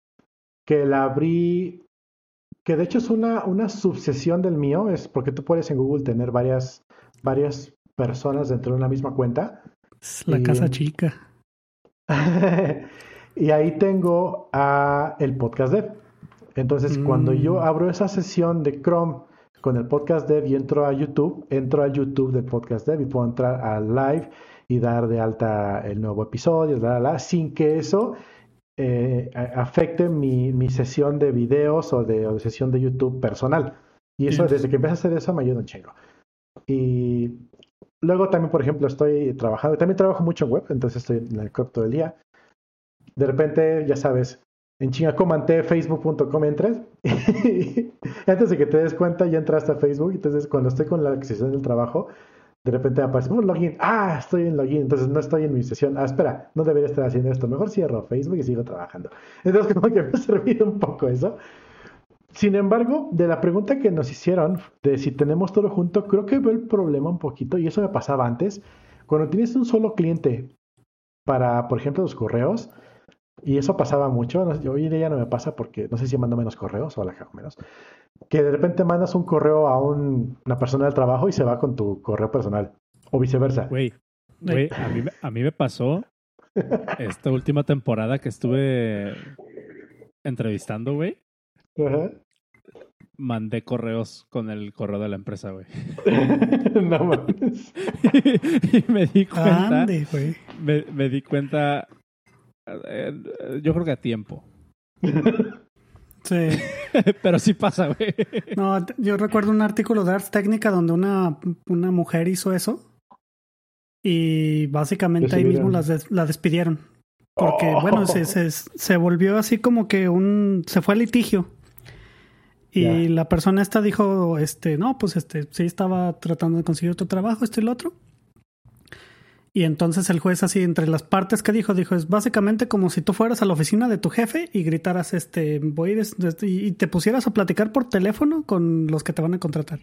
que la abrí, que de hecho es una, una subsesión del mío, es porque tú puedes en Google tener varias, varias personas dentro de una misma cuenta. La casa chica. y ahí tengo a el podcast dev. Entonces, cuando yo mm. abro esa sesión de Chrome con el podcast dev y entro a YouTube, entro al YouTube del podcast dev y puedo entrar al live y dar de alta el nuevo episodio, sin que eso eh, afecte mi, mi, sesión de videos o de, o de, sesión de YouTube personal. Y eso, desde que empecé a hacer eso, me ayuda un chingo. Y Luego también, por ejemplo, estoy trabajando, también trabajo mucho en web, entonces estoy en el crop todo el día. De repente, ya sabes, en chingacomante facebook.com entres y antes de que te des cuenta ya entraste a Facebook, entonces cuando estoy con la sesión del trabajo, de repente aparece un login, ah, estoy en login, entonces no estoy en mi sesión, ah, espera, no debería estar haciendo esto, mejor cierro Facebook y sigo trabajando. Entonces como que me ha servido un poco eso. Sin embargo, de la pregunta que nos hicieron de si tenemos todo junto, creo que veo el problema un poquito, y eso me pasaba antes, cuando tienes un solo cliente para, por ejemplo, los correos, y eso pasaba mucho, hoy en día ya no me pasa porque no sé si mando menos correos o la menos, que de repente mandas un correo a una persona del trabajo y se va con tu correo personal, o viceversa. Güey, güey, a mí, a mí me pasó esta última temporada que estuve entrevistando, güey. Mandé correos con el correo de la empresa, güey. no mames. y, me di cuenta. me, me di cuenta. Eh, yo creo que a tiempo. Sí. Pero sí pasa, güey. No, yo recuerdo un artículo de Ars Técnica donde una, una mujer hizo eso. Y básicamente ahí mismo la despidieron. Porque, oh. bueno, se, se, se, volvió así como que un. Se fue al litigio. Y la persona esta dijo: Este, no, pues este, sí estaba tratando de conseguir otro trabajo, esto y lo otro. Y entonces el juez así entre las partes que dijo, dijo, es básicamente como si tú fueras a la oficina de tu jefe y gritaras, este, voy a ir, y te pusieras a platicar por teléfono con los que te van a contratar.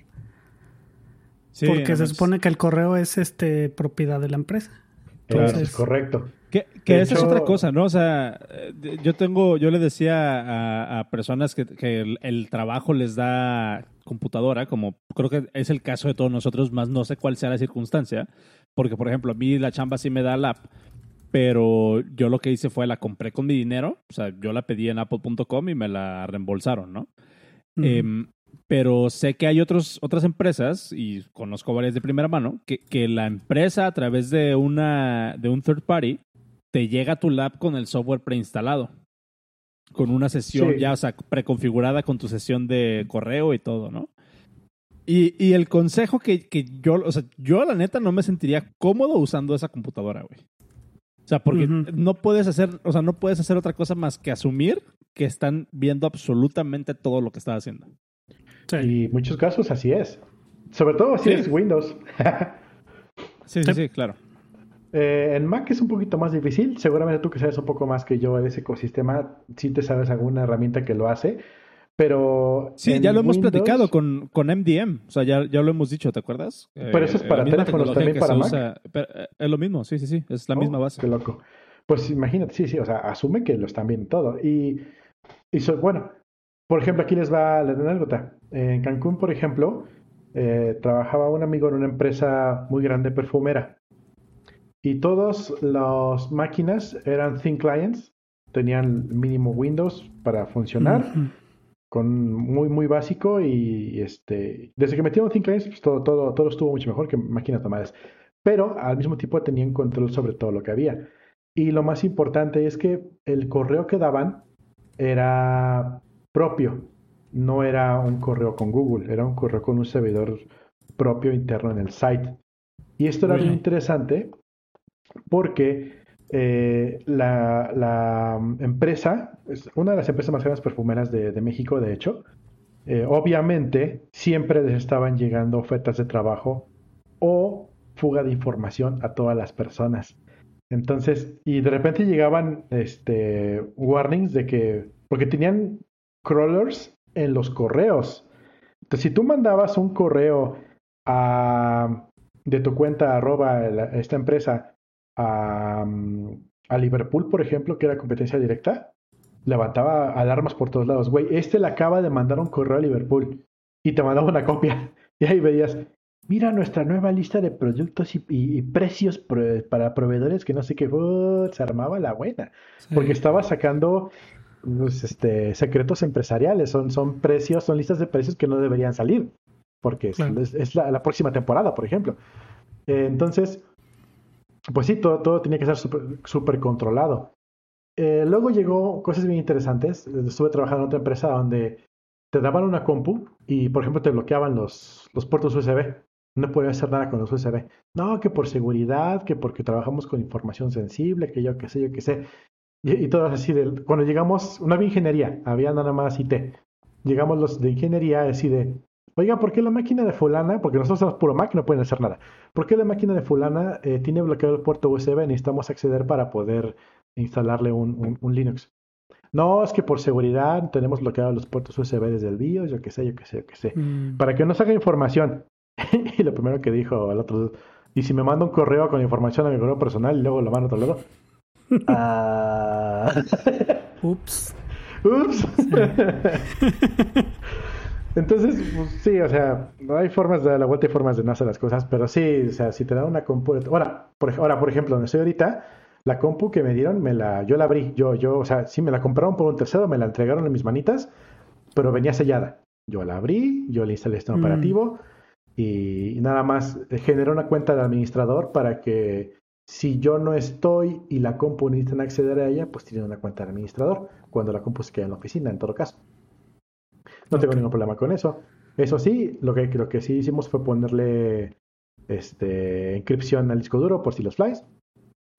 Porque se supone que el correo es este propiedad de la empresa. Claro, es correcto. Que, que esa es otra cosa, ¿no? O sea, eh, yo tengo, yo le decía a, personas que, que el, trabajo les da computadora, como creo que es el caso de todos nosotros, más no sé cuál sea la circunstancia, porque por ejemplo, a mí la chamba sí me da la app, pero yo lo que hice fue la compré con mi dinero, o sea, yo la pedí en apple.com y me la reembolsaron, ¿no? Em, pero sé que hay otros, otras empresas, y conozco varias de primera mano, que, que la empresa a través de, una, de un third party te llega a tu lab con el software preinstalado. Con una sesión ya, o sea, preconfigurada con tu sesión de correo y todo, ¿no? Y, y el consejo que, que, yo, o sea, yo la neta no me sentiría cómodo usando esa computadora, güey. O sea, porque no puedes hacer, o sea, no puedes hacer otra cosa más que asumir que están viendo absolutamente todo lo que estás haciendo. Sí. Y en muchos casos así es. Sobre todo si es Windows. sí, sí, sí, claro. Eh, en Mac es un poquito más difícil. Seguramente tú que sabes un poco más que yo de ese ecosistema, sí te sabes alguna herramienta que lo hace. Pero. Sí, ya lo hemos platicado con, con MDM. O sea, ya, ya lo hemos dicho, ¿te acuerdas? Pero eso es eh, para teléfonos también para Mac. Eh, es lo mismo, sí, sí, sí. Es la misma oh, base. Qué loco. Pues imagínate, sí, sí. O sea, asume que lo están viendo todo. Y, y bueno, por ejemplo, aquí les va la anécdota. En Cancún, por ejemplo, trabajaba un amigo en una empresa muy grande perfumera y todas las máquinas eran thin clients, tenían mínimo Windows para funcionar, con muy, muy básico y, este, desde que metieron thin clients, pues todo, todo, todo estuvo mucho mejor que máquinas tomadas. Pero al mismo tiempo tenían control sobre todo lo que había. Y lo más importante es que el correo que daban era propio, no era un correo con Google, era un correo con un servidor propio interno en el site. Y esto era muy interesante porque eh, la, empresa, es una de las empresas más grandes perfumeras de, México, de hecho, eh, obviamente siempre les estaban llegando ofertas de trabajo o fuga de información a todas las personas. Entonces, y de repente llegaban este, warnings de que, porque tenían crawlers en los correos. Entonces, si tú mandabas un correo a, de tu cuenta arroba esta empresa a, a Liverpool, por ejemplo, que era competencia directa, levantaba alarmas por todos lados. Güey, este le acaba de mandar un correo a Liverpool y te mandaba una copia. Y ahí veías, mira nuestra nueva lista de productos y, precios para proveedores que no sé qué, se armaba la buena. Porque estaba sacando pues, este, secretos empresariales, son, son precios, son listas de precios que no deberían salir. Porque es, la, próxima temporada, por ejemplo. Eh, entonces, pues sí, todo, todo tenía que ser súper controlado. Eh, luego llegó cosas bien interesantes. Estuve trabajando en otra empresa donde te daban una compu y, por ejemplo, te bloqueaban los, los puertos USB. No podías hacer nada con los USB. No, que por seguridad, que porque trabajamos con información sensible, que yo qué sé, yo qué sé. Y, todo así. De, cuando llegamos, no había ingeniería, había nada más IT. Llegamos los de ingeniería, así de, oiga, ¿por qué la máquina de fulana, porque nosotros somos puro Mac, no pueden hacer nada, ¿por qué la máquina de fulana eh, tiene bloqueado el puerto USB? Necesitamos acceder para poder instalarle un, un, Linux. No, es que por seguridad tenemos bloqueados los puertos USB desde el BIOS, yo qué sé, yo qué sé, yo qué sé. Mm. Para que no salga información. y lo primero que dijo el otro, y si me manda un correo con información a mi correo personal y luego lo mando a otro lado. ah... Ups. Ups. Entonces, pues, sí, o sea, no hay formas de dar la vuelta y formas de no hacer las cosas, pero sí, o sea, si te da una compu... Ahora, por, ahora, por ejemplo, donde estoy ahorita, la compu que me dieron, me la, yo la abrí, yo, yo, o sea, sí me la compraron por un tercero, me la entregaron en mis manitas, pero venía sellada. Yo la abrí, yo le instalé este operativo y, nada más generé una cuenta de administrador para que si yo no estoy y la compu necesitan acceder a ella, pues tienen una cuenta de administrador cuando la compu se queda en la oficina, en todo caso. No tengo ningún problema con eso. Eso sí, lo que, lo que sí hicimos fue ponerle este, encripción al disco duro por si los flies.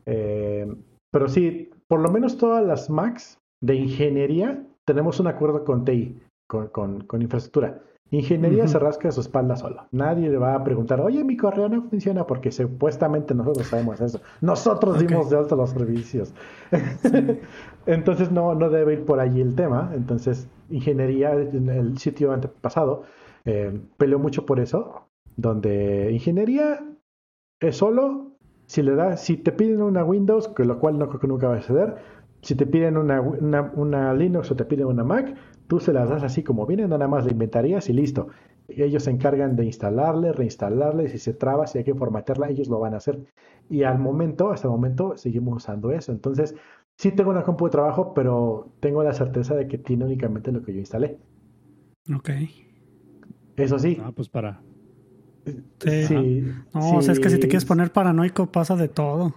Eh, pero sí, por lo menos todas las Macs de ingeniería tenemos un acuerdo con TI, con, con, infraestructura. Ingeniería se rasca su espalda solo. Nadie le va a preguntar, oye, mi correo no funciona porque supuestamente nosotros sabemos eso. Nosotros dimos de alto los servicios. Entonces no, no debe ir por allí el tema. Entonces ingeniería, en el sitio antepasado, eh, peleó mucho por eso, donde ingeniería es solo si le da, si te piden una Windows, que lo cual no creo que nunca va a suceder, si te piden una, una, Linux o te piden una Mac, tú se las das así como vienen, nada más la inventarías y listo. Ellos se encargan de instalarle, reinstalarle, si se traba, si hay que formatearla, ellos lo van a hacer. Y al momento, hasta el momento, seguimos usando eso. Entonces, Sí tengo una compu de trabajo, pero tengo la certeza de que tiene únicamente lo que yo instalé. Ok. Eso sí. Ah, pues para. Sí. no, o sea, es que si te quieres poner paranoico pasa de todo.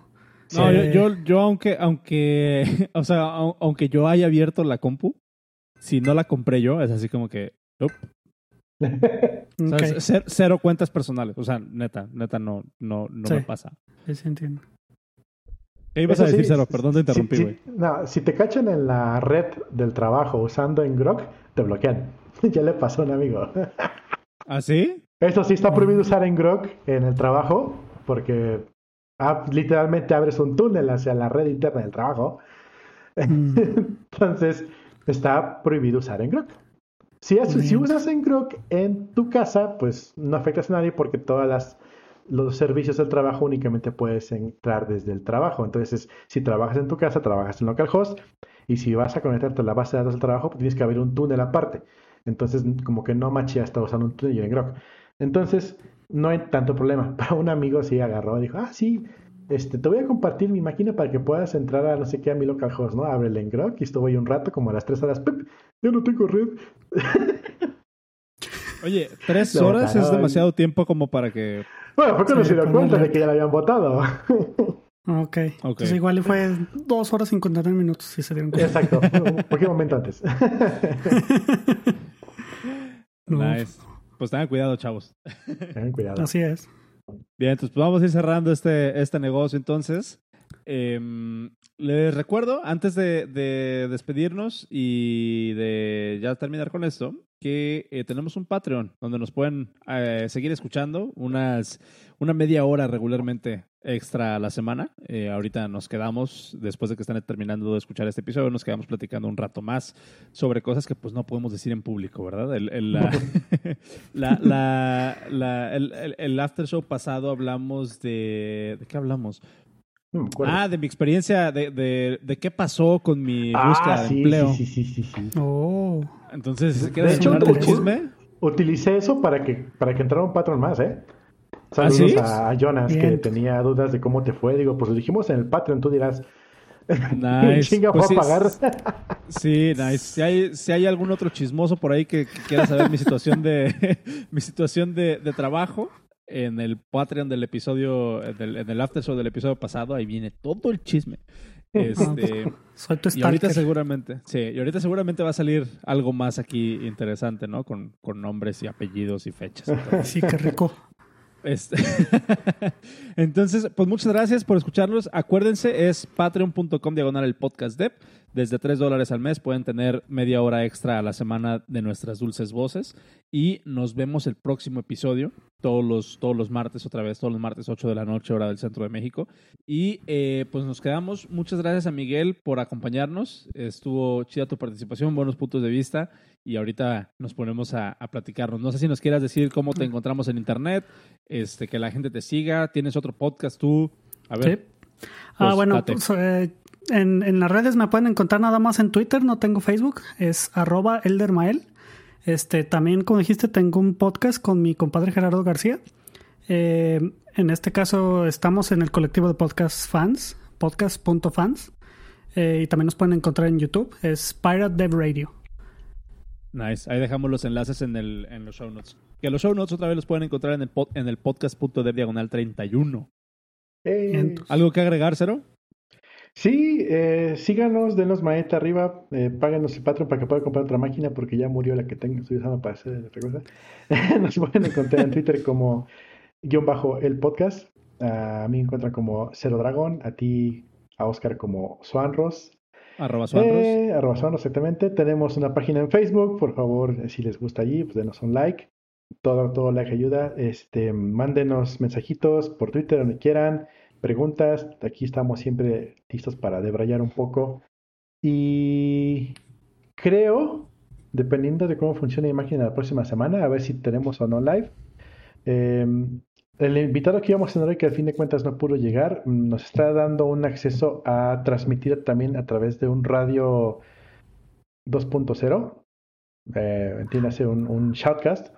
No, yo, yo, aunque, aunque, o sea, aunque yo haya abierto la compu, si no la compré yo, es así como que, cero, cuentas personales. O sea, neta, neta no, no, no me pasa. Sí, entiendo. ¿Qué ibas a decir, Cero? Perdón, te interrumpí, güey. no, si te cachan en la red del trabajo usando en Grok, te bloquean. ya le pasó a un amigo. ¿Ah, sí? Eso sí está prohibido usar en Grok en el trabajo, porque ah, literalmente abres un túnel hacia la red interna del trabajo. Mm. Entonces, está prohibido usar en Grok. Si, si usas en Grok en tu casa, pues no afectas a nadie porque todas las los servicios del trabajo únicamente puedes entrar desde el trabajo. Entonces, si trabajas en tu casa, trabajas en localhost, y si vas a conectarte a la base de datos del trabajo, pues tienes que abrir un túnel aparte. Entonces, como que no machea estar usando un túnel en Grok. Entonces, no hay tanto problema. Pero un amigo sí agarró y dijo, ah, sí, este, te voy a compartir mi máquina para que puedas entrar a no sé qué a mi localhost, ¿no? Ábrele en Grok y estuve ahí un rato, como a las 3 horas, ¡Pep! yo no tengo red. Oye, tres horas es demasiado tiempo como para que bueno, fue cuando se dio cuenta de que ya la habían votado. Ok. okay. Entonces igual fue dos horas 59 minutos si se dieron cuenta. Exacto. Un poquito momento antes. nice. Pues tengan cuidado, chavos. Tengan cuidado. Así es. Bien, entonces pues vamos a ir cerrando este, este negocio entonces. Eh, les recuerdo, antes de, de, despedirnos y de ya terminar con esto, que eh, tenemos un Patreon donde nos pueden eh, seguir escuchando unas, una media hora regularmente extra a la semana. Eh, ahorita nos quedamos, después de que están terminando de escuchar este episodio, nos quedamos platicando un rato más sobre cosas que pues no podemos decir en público, ¿verdad? El, el, la, la, el, el, after show pasado hablamos de... ¿De qué hablamos? ah, de mi experiencia, de, de, de, qué pasó con mi ah, búsqueda de empleo. Sí, sí, sí, sí. Oh. Entonces, ¿quieres hablar del chisme? Utilicé eso para que, para que entrara un patrón más, ¿eh? Saludos ¿Ah, a Jonas que tenía dudas de cómo te fue. Digo, pues lo dijimos en el Patreon, tú dirás. Nice. Chinga pues fue a pagar. Sí, nice. Si hay, si hay algún otro chismoso por ahí que, quiera saber mi situación de mi situación de, de trabajo, en el Patreon del episodio, en el after show del episodio pasado, ahí viene todo el chisme. Este, Soy tu y ahorita seguramente, sí, y ahorita seguramente va a salir algo más aquí interesante, ¿no? Con, con nombres y apellidos y fechas. sí, qué rico. Este Entonces, pues muchas gracias por escucharnos. Acuérdense, es patreon.com diagonal el podcast dev Desde 3 dólares al mes pueden tener media hora extra a la semana de nuestras dulces voces. Y nos vemos el próximo episodio, todos los, todos los martes otra vez, todos los martes 8 de la noche, hora del centro de México. Y eh, pues nos quedamos. Muchas gracias a Miguel por acompañarnos. Estuvo chida tu participación, buenos puntos de vista. Y ahorita nos ponemos a, a platicarnos. No sé si nos quieras decir cómo te encontramos en internet, este, que la gente te siga. ¿Tienes otro podcast tú? A ver. Sí. Ah, bueno, pues, eh, en, en, las redes me pueden encontrar nada más en Twitter, no tengo Facebook, es arroba eldermael. Este, también, como dijiste, tengo un podcast con mi compadre Gerardo García. Eh, en este caso estamos en el colectivo de podcast fans, podcast.fans. Eh, y también nos pueden encontrar en YouTube, es Pirate Dev Radio. Nice, ahí dejamos los enlaces en, el, en los show notes. Que los show notes otra vez los pueden encontrar en el, pod, en el podcast.dev diagonal 31. Eh, ¿Algo que agregar, Cero? Sí, eh, síganos, denos maeta arriba, eh, páganos el Patreon para que pueda comprar otra máquina porque ya murió la que tengo, estoy usando para hacer otra cosa. Nos pueden encontrar en Twitter como guion bajo el podcast. a mí me encuentran como Cero Dragón, a ti, a Oscar como Swanros. Arroba Swanros. Eh, arroba Swanros, exactamente. Tenemos una página en Facebook, por favor, si les gusta allí, pues denos un like. Todo, todo like ayuda. Este, mándenos mensajitos por Twitter, donde quieran preguntas. Aquí estamos siempre listos para debrayar un poco. Y creo, dependiendo de cómo funcione la imagen la próxima semana, a ver si tenemos o no live. Eh, el invitado que íbamos a tener hoy, que al fin de cuentas no pudo llegar, nos está dando un acceso a transmitir también a través de un radio 2.0. Eh, entiéndase, un, un shoutcast.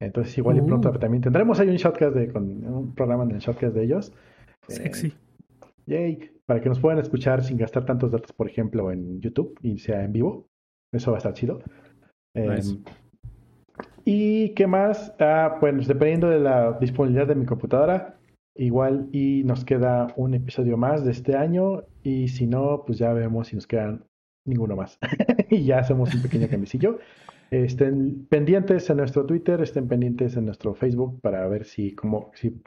Entonces, igual y pronto también tendremos ahí un shoutcast de, con un programa en el shoutcast de ellos. Sexy. Eh, yay. Para que nos puedan escuchar sin gastar tantos datos, por ejemplo, en YouTube y sea en vivo. Eso va a estar chido. Nice. Eh, ¿Y qué más? Ah, pues dependiendo de la disponibilidad de mi computadora, igual y nos queda un episodio más de este año. Y si no, pues ya vemos si nos quedan ninguno más. y ya hacemos un pequeño cambicillo. Estén pendientes en nuestro Twitter, estén pendientes en nuestro Facebook para ver si, como, si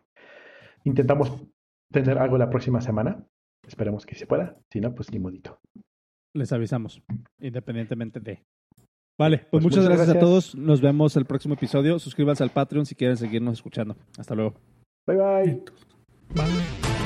intentamos tener algo la próxima semana. Esperemos que se pueda. Si no, pues ni modito. Les avisamos, independientemente de. Vale, pues, pues muchas, muchas gracias, gracias, a todos. Nos vemos el próximo episodio. Suscríbanse al Patreon si quieren seguirnos escuchando. Hasta luego. Bye bye. Bye.